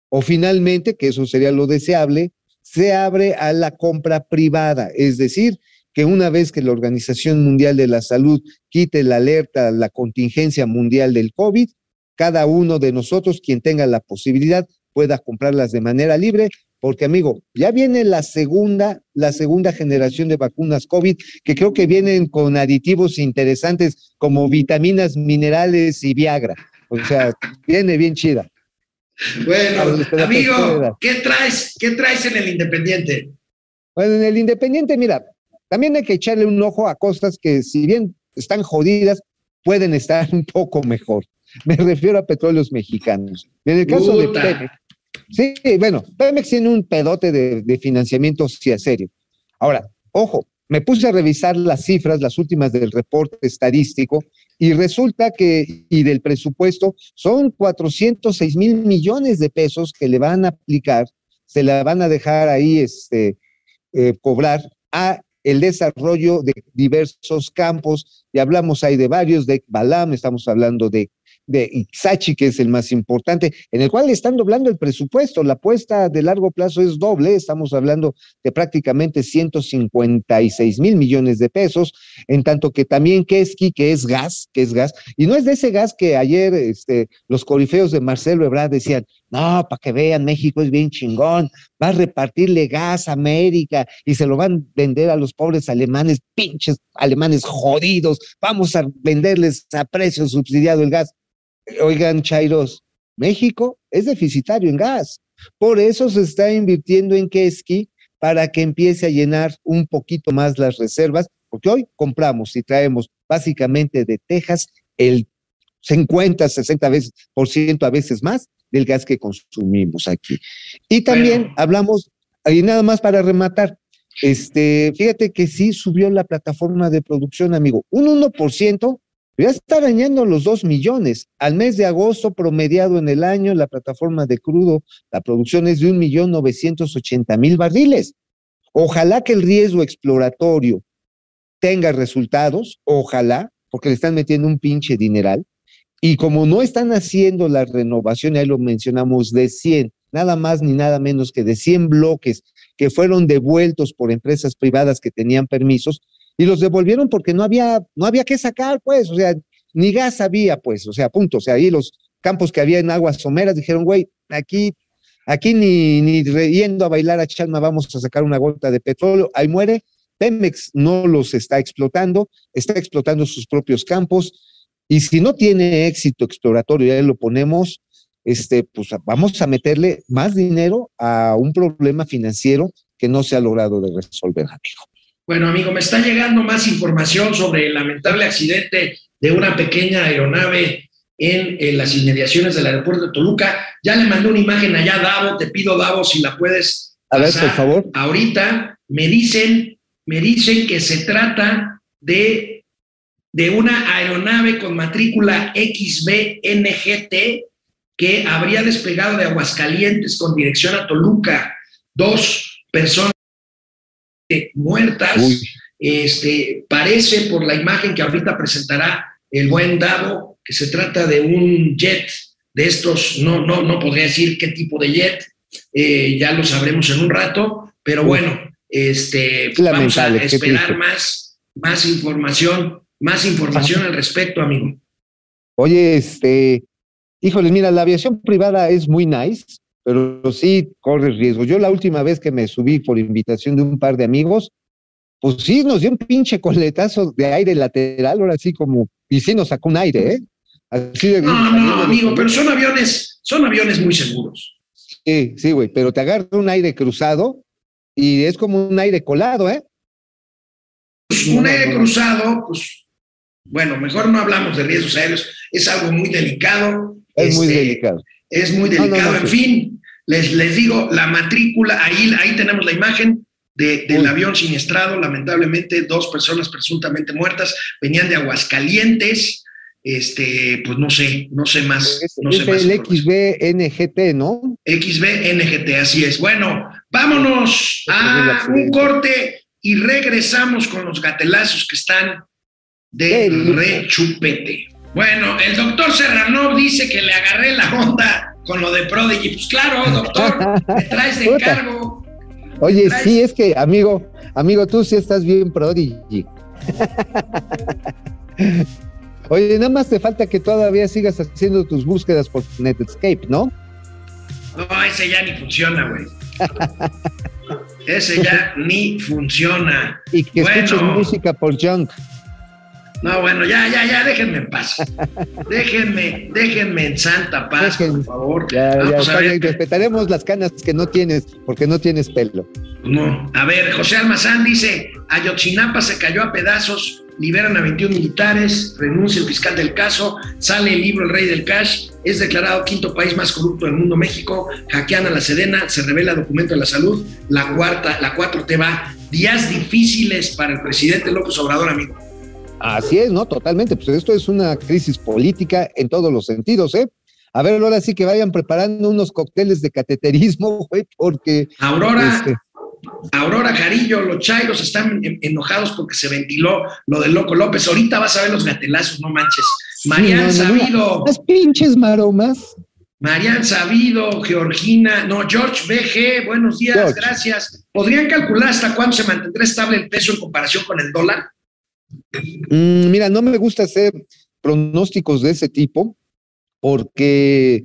O finalmente, que eso sería lo deseable, se abre a la compra privada, es decir, que una vez que la Organización Mundial de la Salud quite la alerta, la contingencia mundial del COVID, cada uno de nosotros, quien tenga la posibilidad, pueda comprarlas de manera libre, porque amigo, ya viene la segunda, la segunda generación de vacunas COVID, que creo que vienen con aditivos interesantes como vitaminas, minerales y Viagra. O sea, viene bien chida. Bueno, amigo, ¿qué traes? ¿Qué traes en el Independiente? Bueno, en el Independiente, mira, también hay que echarle un ojo a cosas que, si bien están jodidas, pueden estar un poco mejor. Me refiero a petróleos mexicanos. En el caso de Pemex, sí, bueno, Pemex tiene un pedote de, financiamiento sí, serio. Ahora, ojo, me puse a revisar las cifras, las últimas del reporte estadístico, y resulta que, y del presupuesto, son 406 mil millones de pesos que le van a aplicar, se la van a dejar ahí este, eh, cobrar a el desarrollo de diversos campos, y hablamos ahí de varios, de Balam, estamos hablando de de Ixachi, que es el más importante, en el cual están doblando el presupuesto. La apuesta de largo plazo es doble, estamos hablando de prácticamente 156 mil millones de pesos, en tanto que también Keski, que es gas, que es gas, y no es de ese gas que ayer este, los corifeos de Marcelo Ebrard decían, no, para que vean, México es bien chingón, va a repartirle gas a América y se lo van a vender a los pobres alemanes, pinches alemanes jodidos, vamos a venderles a precio subsidiado el gas. Oigan, Chairos, México es deficitario en gas. Por eso se está invirtiendo en Keski para que empiece a llenar un poquito más las reservas, porque hoy compramos y traemos básicamente de Texas el 50, 60 veces por ciento a veces más del gas que consumimos aquí. Y también Bueno. hablamos, y nada más para rematar, este, fíjate que sí subió la plataforma de producción, amigo, un 1%, ya está dañando los 2 millones. Al mes de agosto, promediado en el año, la plataforma de crudo, la producción es de 1.980.000 barriles. Ojalá que el riesgo exploratorio tenga resultados, ojalá, porque le están metiendo un pinche dineral. Y como no están haciendo la renovación, ahí lo mencionamos, de 100, nada más ni nada menos que de 100 bloques que fueron devueltos por empresas privadas que tenían permisos y los devolvieron porque no había, no había que sacar, pues, o sea, ni gas había, pues, o sea, punto. O sea, ahí los campos que había en aguas someras dijeron, güey, aquí, aquí ni, ni yendo a bailar a Chalma vamos a sacar una gota de petróleo, ahí muere. Pemex no los está explotando, está explotando sus propios campos, y si no tiene éxito exploratorio, ya lo ponemos, este, pues vamos a meterle más dinero a un problema financiero que no se ha logrado de resolver, amigo. Bueno, amigo, me está llegando más información sobre el lamentable accidente de una pequeña aeronave en, eh, las inmediaciones del aeropuerto de Toluca. Ya le mandé una imagen allá, Davo. Te pido, Davo, si la puedes A ver, pasar por favor. Ahorita me dicen, me dicen que se trata de, de una aeronave con matrícula XBNGT que habría despegado de Aguascalientes con dirección a Toluca. Dos personas muertas. Uy. Este, parece por la imagen que ahorita presentará el buen Davo que se trata de un jet de estos, no, no, no podría decir qué tipo de jet, eh, ya lo sabremos en un rato, pero bueno, este, vamos a esperar más, más información, más información al respecto, amigo. Oye, este, híjole, mira, la aviación privada es muy nice, pero sí corre riesgo. Yo la última vez que me subí por invitación de un par de amigos, Pues sí, nos dio un pinche coletazo de aire lateral, ahora sí como, y sí nos sacó un aire, ¿eh? Así de No, no, amigo, pero son aviones, son aviones muy seguros. Sí, sí, güey, pero te agarra un aire cruzado y es como un aire colado, ¿eh? Pues, un aire cruzado, pues, bueno, mejor no hablamos de riesgos aéreos, es algo muy delicado. Es muy este, delicado. Es muy No, no, delicado. no, en sí. fin, les, les digo, la matrícula, ahí, ahí tenemos la imagen de- del Uy. avión siniestrado. Lamentablemente, dos personas presuntamente muertas venían de Aguascalientes. Este, pues no sé, no sé más. Es, no es sé más el. XBNGT, ¿no? XBNGT, así es. Bueno, vámonos a un corte y regresamos con los gatelazos que están de rechupete. Bueno, el doctor Serrano dice que le agarré la onda con lo de Prodigy. Pues claro, doctor, me traes de encargo. Oye, Traes- sí, es que, amigo, amigo, tú sí estás bien prodigy. Oye, nada más te falta que todavía sigas haciendo tus búsquedas por Netscape, ¿no? No, ese ya ni funciona, güey. Ese ya ni funciona. Y que Bueno. escuches música por Junk. No, bueno, ya, ya, ya, déjenme en paz. Déjenme, déjenme en santa paz, por favor. Ya, ya, Vamos a ver. respetaremos las canas que no tienes, porque no tienes pelo. No, a ver, José Almazán dice, Ayotzinapa se cayó a pedazos, liberan a 21 militares, renuncia el fiscal del caso, sale el libro El Rey del Cash, es declarado quinto país más corrupto del mundo México, hackean a la Sedena, se revela documento de la salud, la cuarta, la 4T va, días difíciles para el presidente López Obrador, amigo. Así es, ¿no? Totalmente. Pues esto es una crisis política en todos los sentidos, ¿eh? A ver, ahora sí que vayan preparando unos cócteles de cateterismo, güey, porque. Aurora, este, Aurora Jarillo, los chairos están en- enojados porque se ventiló lo del Loco López. Ahorita vas a ver los gatelazos, no manches. Marian sí, no, no, Sabido. Las pinches maromas. Marian Sabido, Georgina, no, George BG, buenos días, George. gracias. ¿Podrían calcular hasta cuándo se mantendrá estable el peso en comparación con el dólar? Mm, mira, no me gusta hacer pronósticos de ese tipo porque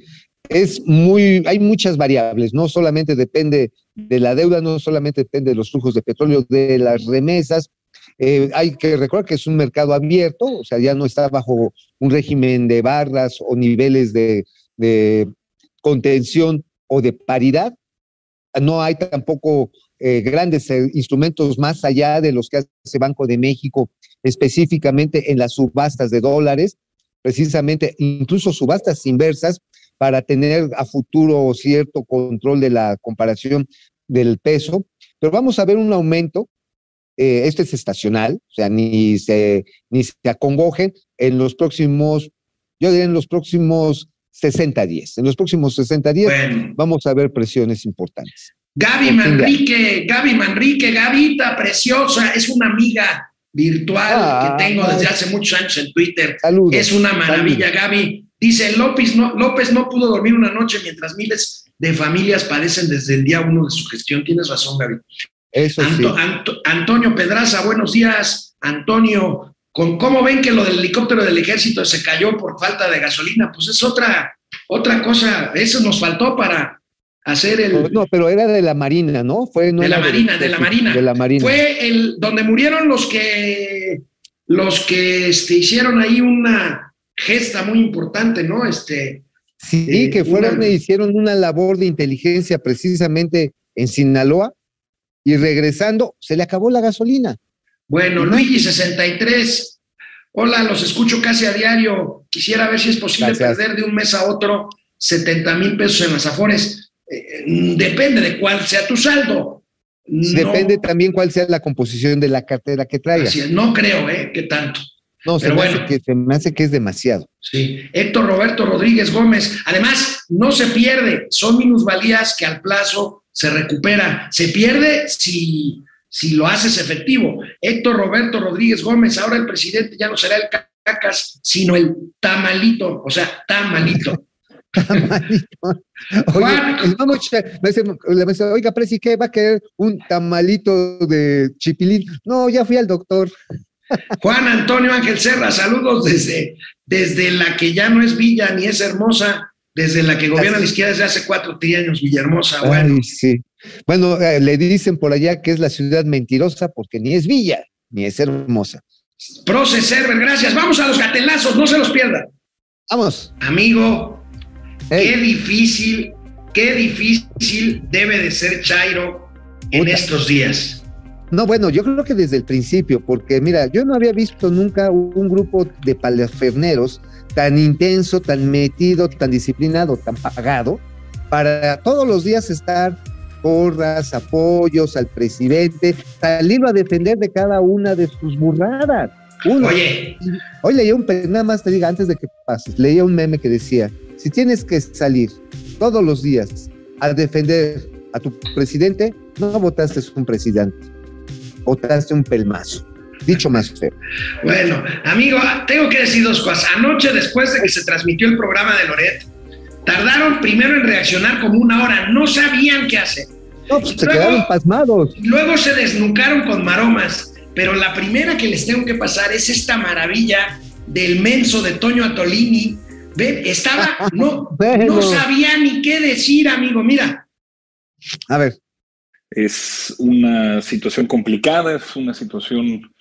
es muy, hay muchas variables, no solamente depende de la deuda, no solamente depende de los flujos de petróleo, de las remesas. Eh, hay que recordar que es un mercado abierto, o sea, ya no está bajo un régimen de barras o niveles de, de contención o de paridad. No hay tampoco eh, grandes eh, instrumentos más allá de los que hace Banco de México específicamente en las subastas de dólares, precisamente incluso subastas inversas para tener a futuro cierto control de la comparación del peso. Pero vamos a ver un aumento, eh, este es estacional, o sea, ni se, ni se acongojen en los próximos, yo diría en los próximos 60 días. En los próximos 60 días Bueno, vamos a ver presiones importantes. Gaby Por fin, Manrique, Gaby Manrique, Gavita, preciosa, es una amiga virtual Ah, que tengo desde hace muchos años en Twitter. Saludos. Es una maravilla, Gaby. Dice, López no, López no pudo dormir una noche mientras miles de familias padecen desde el día uno de su gestión. Tienes razón, Gaby. Eso sí. Anto- Anto- Antonio Pedraza, buenos días. Antonio, ¿con ¿cómo ven que lo del helicóptero del ejército se cayó por falta de gasolina? Pues es otra, otra cosa. Eso nos faltó para hacer el... No, pero era de la Marina, ¿no? Fue, no De la Marina, de la Marina. De la Marina. Fue el donde murieron los que los que este, hicieron ahí una gesta muy importante, ¿no? Este, sí, eh, que fueron una- hicieron una labor de inteligencia precisamente en Sinaloa y regresando se le acabó la gasolina. bueno, Luigi 63. Hola, los escucho casi a diario. Quisiera ver si es posible Gracias. perder de un mes a otro 70 mil pesos en las afores. Eh, depende de cuál sea tu saldo. No- Depende también cuál sea la composición de la cartera que traigas. no creo, ¿eh? ¿Qué tanto? No, se pero me, bueno. hace que, se me hace que es demasiado. Sí, Héctor Roberto Rodríguez Gómez. Además, no se pierde, son minusvalías que al plazo se recupera. Se pierde si, si lo haces efectivo. Héctor Roberto Rodríguez Gómez, ahora el presidente ya no será el cacas, sino el tamalito, o sea, tamalito. Oye, el Mamo Cha- me dice, oiga, Presi, ¿qué va a querer un tamalito de chipilín? No, ya fui al doctor. Juan Antonio Ángel Serra, saludos desde, desde la que ya no es villa ni es hermosa, desde la que gobierna la izquierda desde hace cuatro años, Villahermosa. Bueno, Ay, sí. Bueno, eh, le dicen por allá que es la ciudad mentirosa porque ni es villa, ni es hermosa. Proce Server, gracias. Vamos a los gatelazos, no se los pierdan. Vamos. Amigo, Ey. qué difícil, qué difícil debe de ser Chairo en Puta. estos días. No, bueno, yo creo que desde el principio, porque mira, yo no había visto nunca un grupo de palaferneros tan intenso, tan metido, tan disciplinado, tan pagado, para todos los días estar porras, apoyos al presidente, salirlo a defender de cada una de sus burradas. Uno, Oye, Hoy leía un, nada más te diga antes de que pases, leía un meme que decía, si tienes que salir todos los días a defender a tu presidente, no votaste un presidente, votaste un pelmazo. Dicho más feo. bueno, amigo, tengo que decir dos cosas. Anoche, después de que se transmitió el programa de Loret, tardaron primero en reaccionar como una hora, no sabían qué hacer. No, pues se Luego- quedaron pasmados. Luego se desnucaron con maromas, pero la primera que les tengo que pasar es esta maravilla del menso de Toño Atolini. Ven, estaba, no, no sabía ni qué decir, amigo. Mira, A ver, Es una situación complicada, es una situación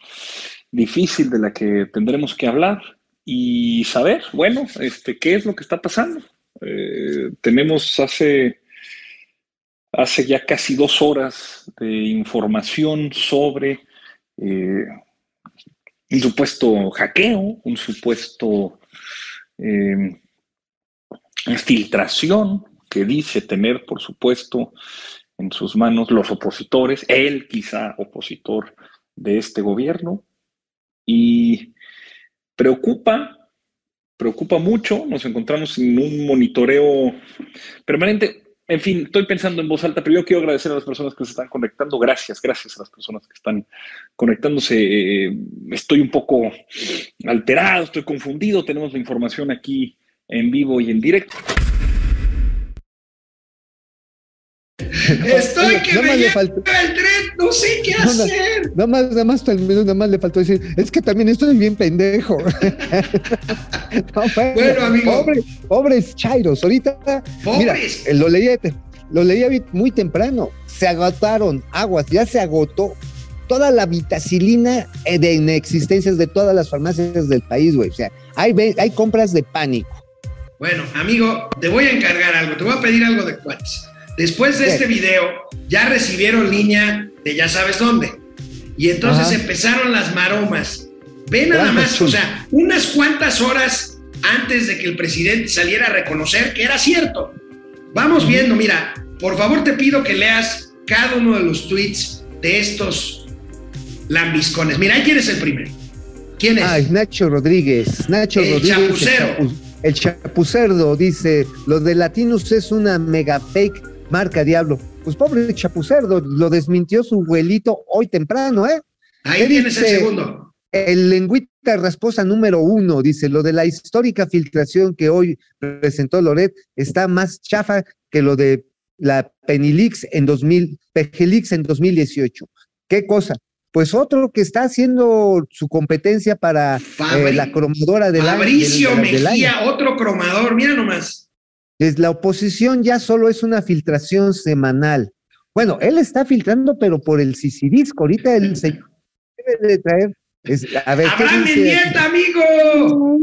difícil de la que tendremos que hablar y saber, bueno, este, qué es lo que está pasando. Eh, tenemos hace, hace ya casi dos horas de información sobre eh, un supuesto hackeo, un supuesto eh, que dice tener, por supuesto, en sus manos los opositores, él quizá opositor de este gobierno, y preocupa, preocupa mucho, nos encontramos en un monitoreo permanente. En fin, estoy pensando en voz alta, pero yo quiero agradecer a las personas que se están conectando. Gracias, gracias a las personas que están conectándose. Eh, Estoy un poco alterado, estoy confundido. Tenemos la información aquí en vivo y en directo. Estoy que nada me más le lleva faltó- el tren, no sé qué hacer. nada más, nada más nada más le faltó decir, es que también estoy bien pendejo. No, Bueno, amigo. Pobre, pobres chairos, ahorita Mira, Pobres. eh, lo leía, lo leía muy temprano. Se agotaron aguas, ya se agotó toda la vitacilina eh, de inexistencias de todas las farmacias del país, güey. O sea, hay, hay compras de pánico. Bueno, amigo, te voy a encargar algo, te voy a pedir algo de cuates. Después de ¿Qué? este video, ya recibieron línea de ya sabes dónde. Y entonces Ajá. empezaron las maromas. Ve nada más, o sea, unas cuantas horas antes de que el presidente saliera a reconocer que era cierto. Vamos viendo, mira, por favor te pido que leas cada uno de los tweets de estos lambiscones. Mira, ahí quién es el primero. ¿Quién es? Ay, Nacho Rodríguez, Nacho El Rodríguez. chapucero. El, chapu- el chapucerdo dice, lo de Latinus es una mega fake marca diablo. Pues pobre chapucerdo, lo desmintió su abuelito hoy temprano, ¿eh? ahí ¿qué tienes el segundo. El lengüita rasposa número uno dice, lo de la histórica filtración que hoy presentó Loret está más chafa que lo de la Penilix en 2000, Pegelix en 2018. ¿Qué cosa? Pues otro que está haciendo su competencia para eh, la cromadora del año. Fabricio del- del Mejía, año. otro cromador, mira nomás. Es la oposición ya solo es una filtración semanal. Bueno, él está filtrando, pero por el Sisirisco. Ahorita el señor debe de traer. es- a ver, ¿qué Abraham dice? Mendieta, amigo.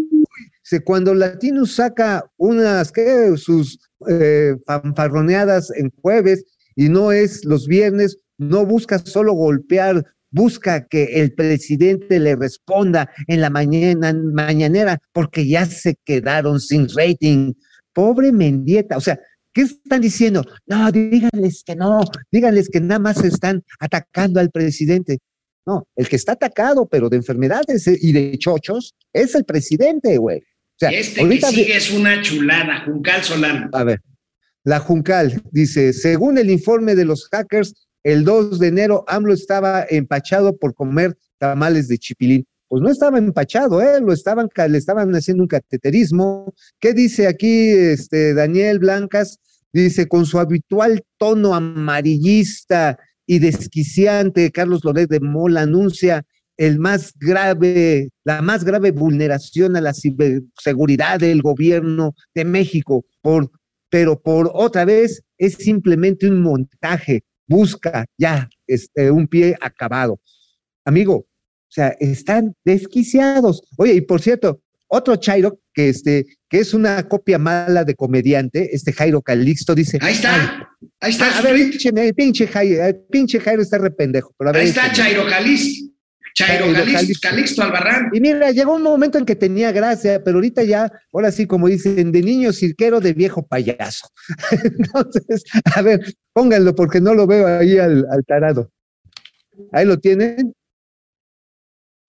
Cuando Latinus saca unas, ¿qué? Sus eh, fanfarroneadas en jueves y no es los viernes, no busca solo golpear, busca que el presidente le responda en la mañana, mañanera, porque ya se quedaron sin rating. Pobre Mendieta, o sea, ¿qué están diciendo? No, díganles que no, díganles que nada más están atacando al presidente. No, el que está atacado, pero de enfermedades eh, y de chochos, es el presidente, güey. O sea, Este que ahorita sigue es una chulada, Juncal Solano. a ver, la Juncal dice, según el informe de los hackers, el 2 de enero AMLO estaba empachado por comer tamales de chipilín. Pues no estaba empachado, ¿eh? Lo estaban, le estaban haciendo un cateterismo. ¿Qué dice aquí este Daniel Blancas? Dice, con su habitual tono amarillista y desquiciante, Carlos Loret de Mola anuncia el más grave, la más grave vulneración a la ciberseguridad del gobierno de México por pero por otra vez es simplemente un montaje, busca ya este, un pie acabado. Amigo, sea, están desquiciados. Oye, y por cierto, otro Chairo que, este, que es una copia mala de comediante, este Jairo Calixto, dice. Ahí está, ahí está. A ver, pinche, pinche Jairo, pinche Jairo está rependejo. Pero a ver, ahí está. Chairo Calix, Chairo Chairo Calix, Calixto. Calixto Albarrán. Y mira, llegó un momento en que tenía gracia, pero ahorita ya, ahora sí, como dicen, de niño cirquero, de viejo payaso. Entonces, a ver, pónganlo porque no lo veo ahí al, al tarado. Ahí lo tienen.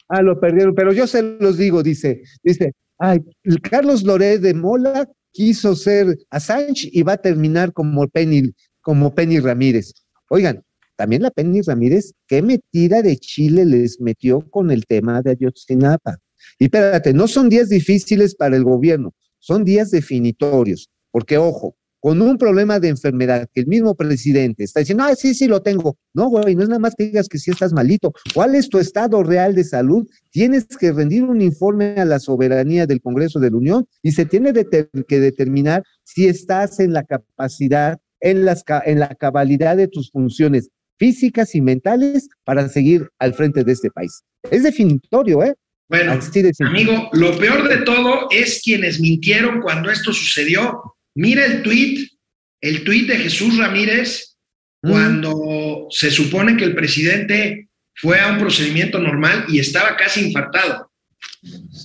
Ah, lo perdieron, pero yo se los digo, dice, dice, ay, Carlos Loré de Mola quiso ser Assange y va a terminar como Penny, como Penny Ramírez. Oigan, también la Penny Ramírez, qué metida de Chile les metió con el tema de Ayotzinapa. Y espérate, no son días difíciles para el gobierno, son días definitorios, porque ojo, con un problema de enfermedad que el mismo presidente está diciendo, ah, sí, sí, lo tengo. No, güey, no es nada más que digas que sí estás malito. ¿Cuál es tu estado real de salud? Tienes que rendir un informe a la soberanía del Congreso de la Unión y se tiene que determinar si estás en la capacidad, en, las, en la cabalidad de tus funciones físicas y mentales para seguir al frente de este país. Es definitorio, ¿eh? Bueno, de amigo, lo peor de todo es quienes mintieron cuando esto sucedió. Mira el tuit, el tuit de Jesús Ramírez, Mm. cuando se supone que el presidente fue a un procedimiento normal y estaba casi infartado.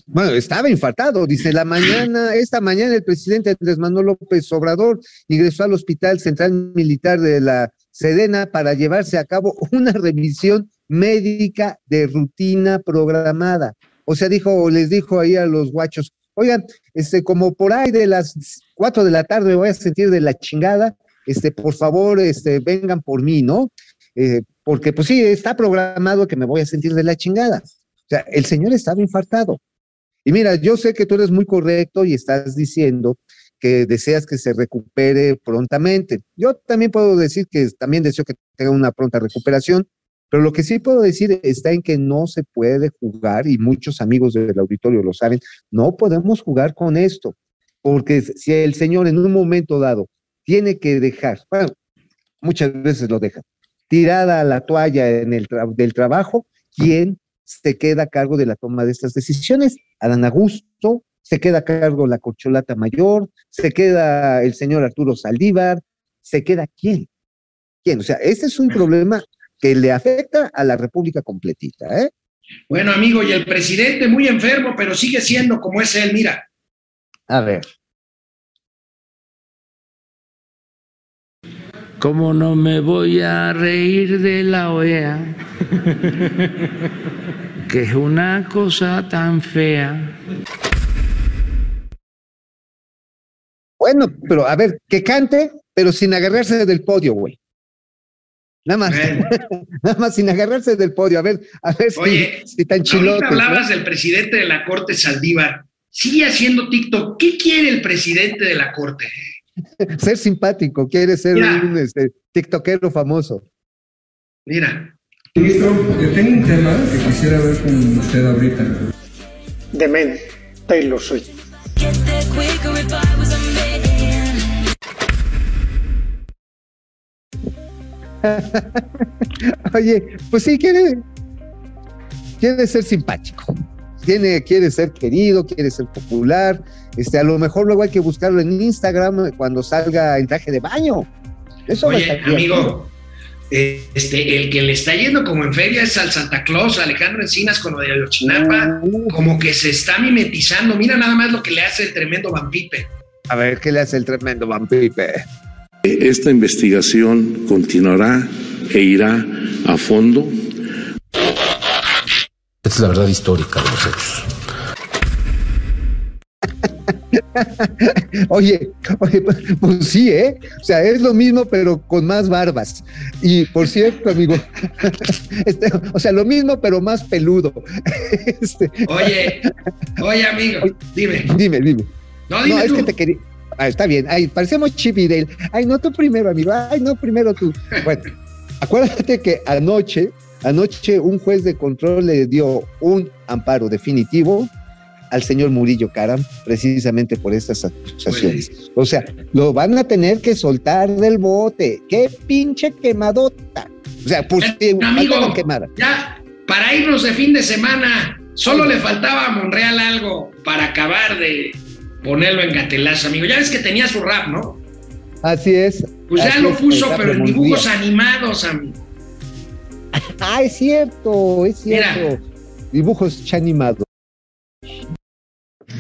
Bueno, estaba infartado, dice la mañana, esta mañana el presidente Andrés Manuel López Obrador ingresó al Hospital Central Militar de la Sedena para llevarse a cabo una revisión médica de rutina programada. O sea, dijo, les dijo ahí a los guachos, oigan, este, como por ahí de las cuatro de la tarde me voy a sentir de la chingada, este, por favor, este, vengan por mí, ¿no? Eh, porque pues sí, está programado que me voy a sentir de la chingada. O sea, el señor estaba infartado. Y mira, yo sé que tú eres muy correcto y estás diciendo que deseas que se recupere prontamente. Yo también puedo decir que también deseo que tenga una pronta recuperación, pero lo que sí puedo decir está en que no se puede jugar, y muchos amigos del auditorio lo saben, no podemos jugar con esto, porque si el señor en un momento dado tiene que dejar, bueno, muchas veces lo deja, tirada la toalla en el tra- del trabajo, ¿quién se queda a cargo de la toma de estas decisiones? Adán Augusto, se queda a cargo la corcholata mayor, se queda el señor Arturo Saldívar, se queda quién? ¿Quién? O sea, este es un problema que le afecta a la República completita, ¿eh? Bueno, amigo, y el presidente muy enfermo, pero sigue siendo como es él, mira. A ver. ¿Cómo no me voy a reír de la OEA? que es una cosa tan fea. Bueno, pero a ver, que cante, pero sin agarrarse del podio, güey. Nada más, nada más sin agarrarse del podio. A ver, a ver si, Oye, si tan ahorita chilotes. ¿no? hablabas del presidente de la Corte, Saldívar. Sigue haciendo TikTok. ¿Qué quiere el presidente de la Corte? Ser simpático, quiere ser Mira. un este, tiktokero famoso. Mira, Ministro, tengo un tema que quisiera ver con usted ahorita. de men, Taylor Swift. Oye, pues sí, quiere, quiere ser simpático. Tiene, quiere ser querido, quiere ser popular. Este, a lo mejor luego hay que buscarlo en Instagram cuando salga en traje de baño. Eso va a oye, amigo, eh, este, el que le está yendo como en feria es al Santa Claus, Alejandro Encinas con lo de Ayotzinapa, Uh, como que se está mimetizando. Mira nada más lo que le hace el tremendo Van Pipe. a ver qué le hace el tremendo vampipe. Esta investigación continuará e irá a fondo. Esta es la verdad histórica de los hechos. Oye, oye, pues, sí, ¿eh? O sea, es lo mismo, pero con más barbas. Y por cierto, amigo, este, o sea, lo mismo, pero más peludo. Este, Oye, oye, amigo, dime. dime, dime. No, No, dime es tú. que te quería. Ah, está bien. Ay, parecemos Chip y Dale. Ay, no, tú primero, amigo. Ay, no, primero tú. Bueno, acuérdate que anoche, anoche un juez de control le dio un amparo definitivo al señor Murillo Caram precisamente por estas acusaciones. O sea, lo van a tener que soltar del bote. ¡Qué pinche quemadota! O sea, pues eh, amigo, ya para irnos de fin de semana, solo le faltaba a Monreal algo para acabar de ponerlo en gatelazo, amigo. Ya ves que tenía su rap, ¿no? Así es. Pues ya lo puso, pero en dibujos animados, amigo. Ah, es cierto, es cierto. Dibujos animados.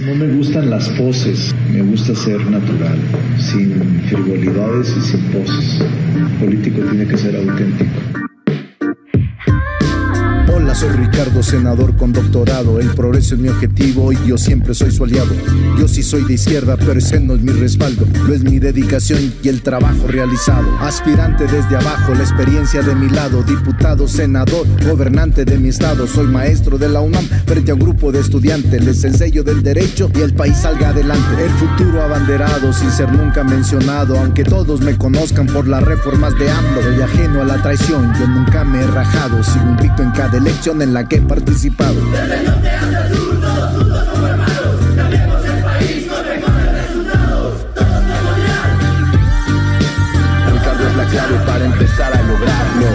No me gustan las poses, me gusta ser natural, sin frivolidades y sin poses. El político tiene que ser auténtico. Soy Ricardo, senador con doctorado. El progreso es mi objetivo y yo siempre soy su aliado. Yo sí soy de izquierda, pero ese no es mi respaldo. Lo es mi dedicación y el trabajo realizado. Aspirante desde abajo, la experiencia de mi lado. Diputado, senador, gobernante de mi estado. Soy maestro de la UNAM frente a un grupo de estudiantes. Les enseño del derecho y el país salga adelante. El futuro abanderado, sin ser nunca mencionado. Aunque todos me conozcan por las reformas de AMLO. Soy ajeno a la traición, yo nunca me he rajado. Sigo invicto en cada elección en la que he participado. Desde norte hasta el sur, todos juntos como hermanos. Cambiemos el país con mejores resultados. Todos somos real. El cambio es la clave para empezar a lograrlo.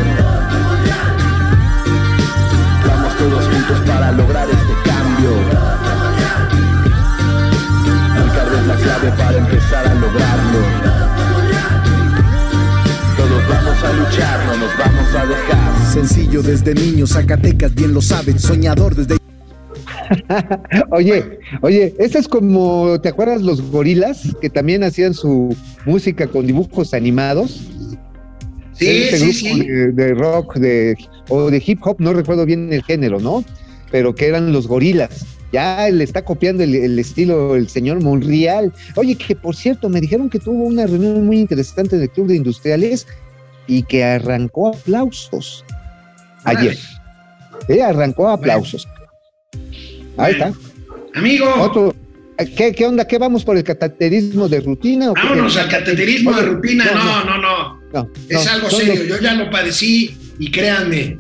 Vamos todos juntos para lograr este cambio. El cambio es la clave para empezar a lograrlo. Todos vamos a luchar, no nos. Sencillo desde niño, Zacatecas bien lo saben, soñador desde... oye, oye, este es como, ¿te acuerdas los gorilas que también hacían su música con dibujos animados? Sí, este sí, sí. De, rock de, o de hip hop, no recuerdo bien el género, ¿no? Pero que eran los gorilas. Ya le está copiando el, el, estilo el señor Monreal. Oye, que por cierto, me dijeron que tuvo una reunión muy interesante en el Club de Industriales y que arrancó aplausos ayer. Eh, arrancó aplausos. Ahí está. Amigo. ¿qué, ¿qué, onda? ¿Qué vamos por el cateterismo de rutina? Vámonos al cateterismo de rutina. No no no, Es algo serio. Yo ya lo padecí y créanme,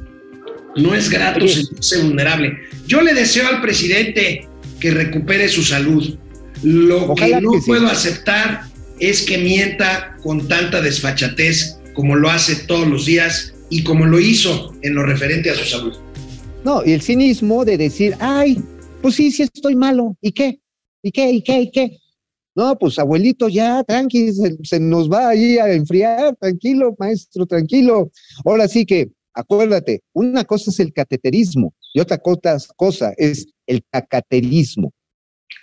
no es grato sentirse vulnerable. Yo le deseo al presidente que recupere su salud. Lo que no puedo aceptar es que mienta con tanta desfachatez como lo hace todos los días y como lo hizo en lo referente a su salud. No, y el cinismo de decir, ay, pues sí, sí estoy malo, ¿y qué? ¿Y qué? ¿Y qué? ¿Y qué? No, pues abuelito, ya, tranqui, se, nos va ahí a enfriar, tranquilo, maestro, tranquilo. Ahora sí que, acuérdate, una cosa es el cateterismo y otra cosa es el cacaterismo.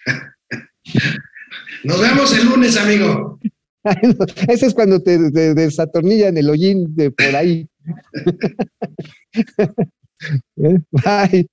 Nos vemos el lunes, amigo. Ese es cuando te, te desatornillan el hollín de por ahí. Bye.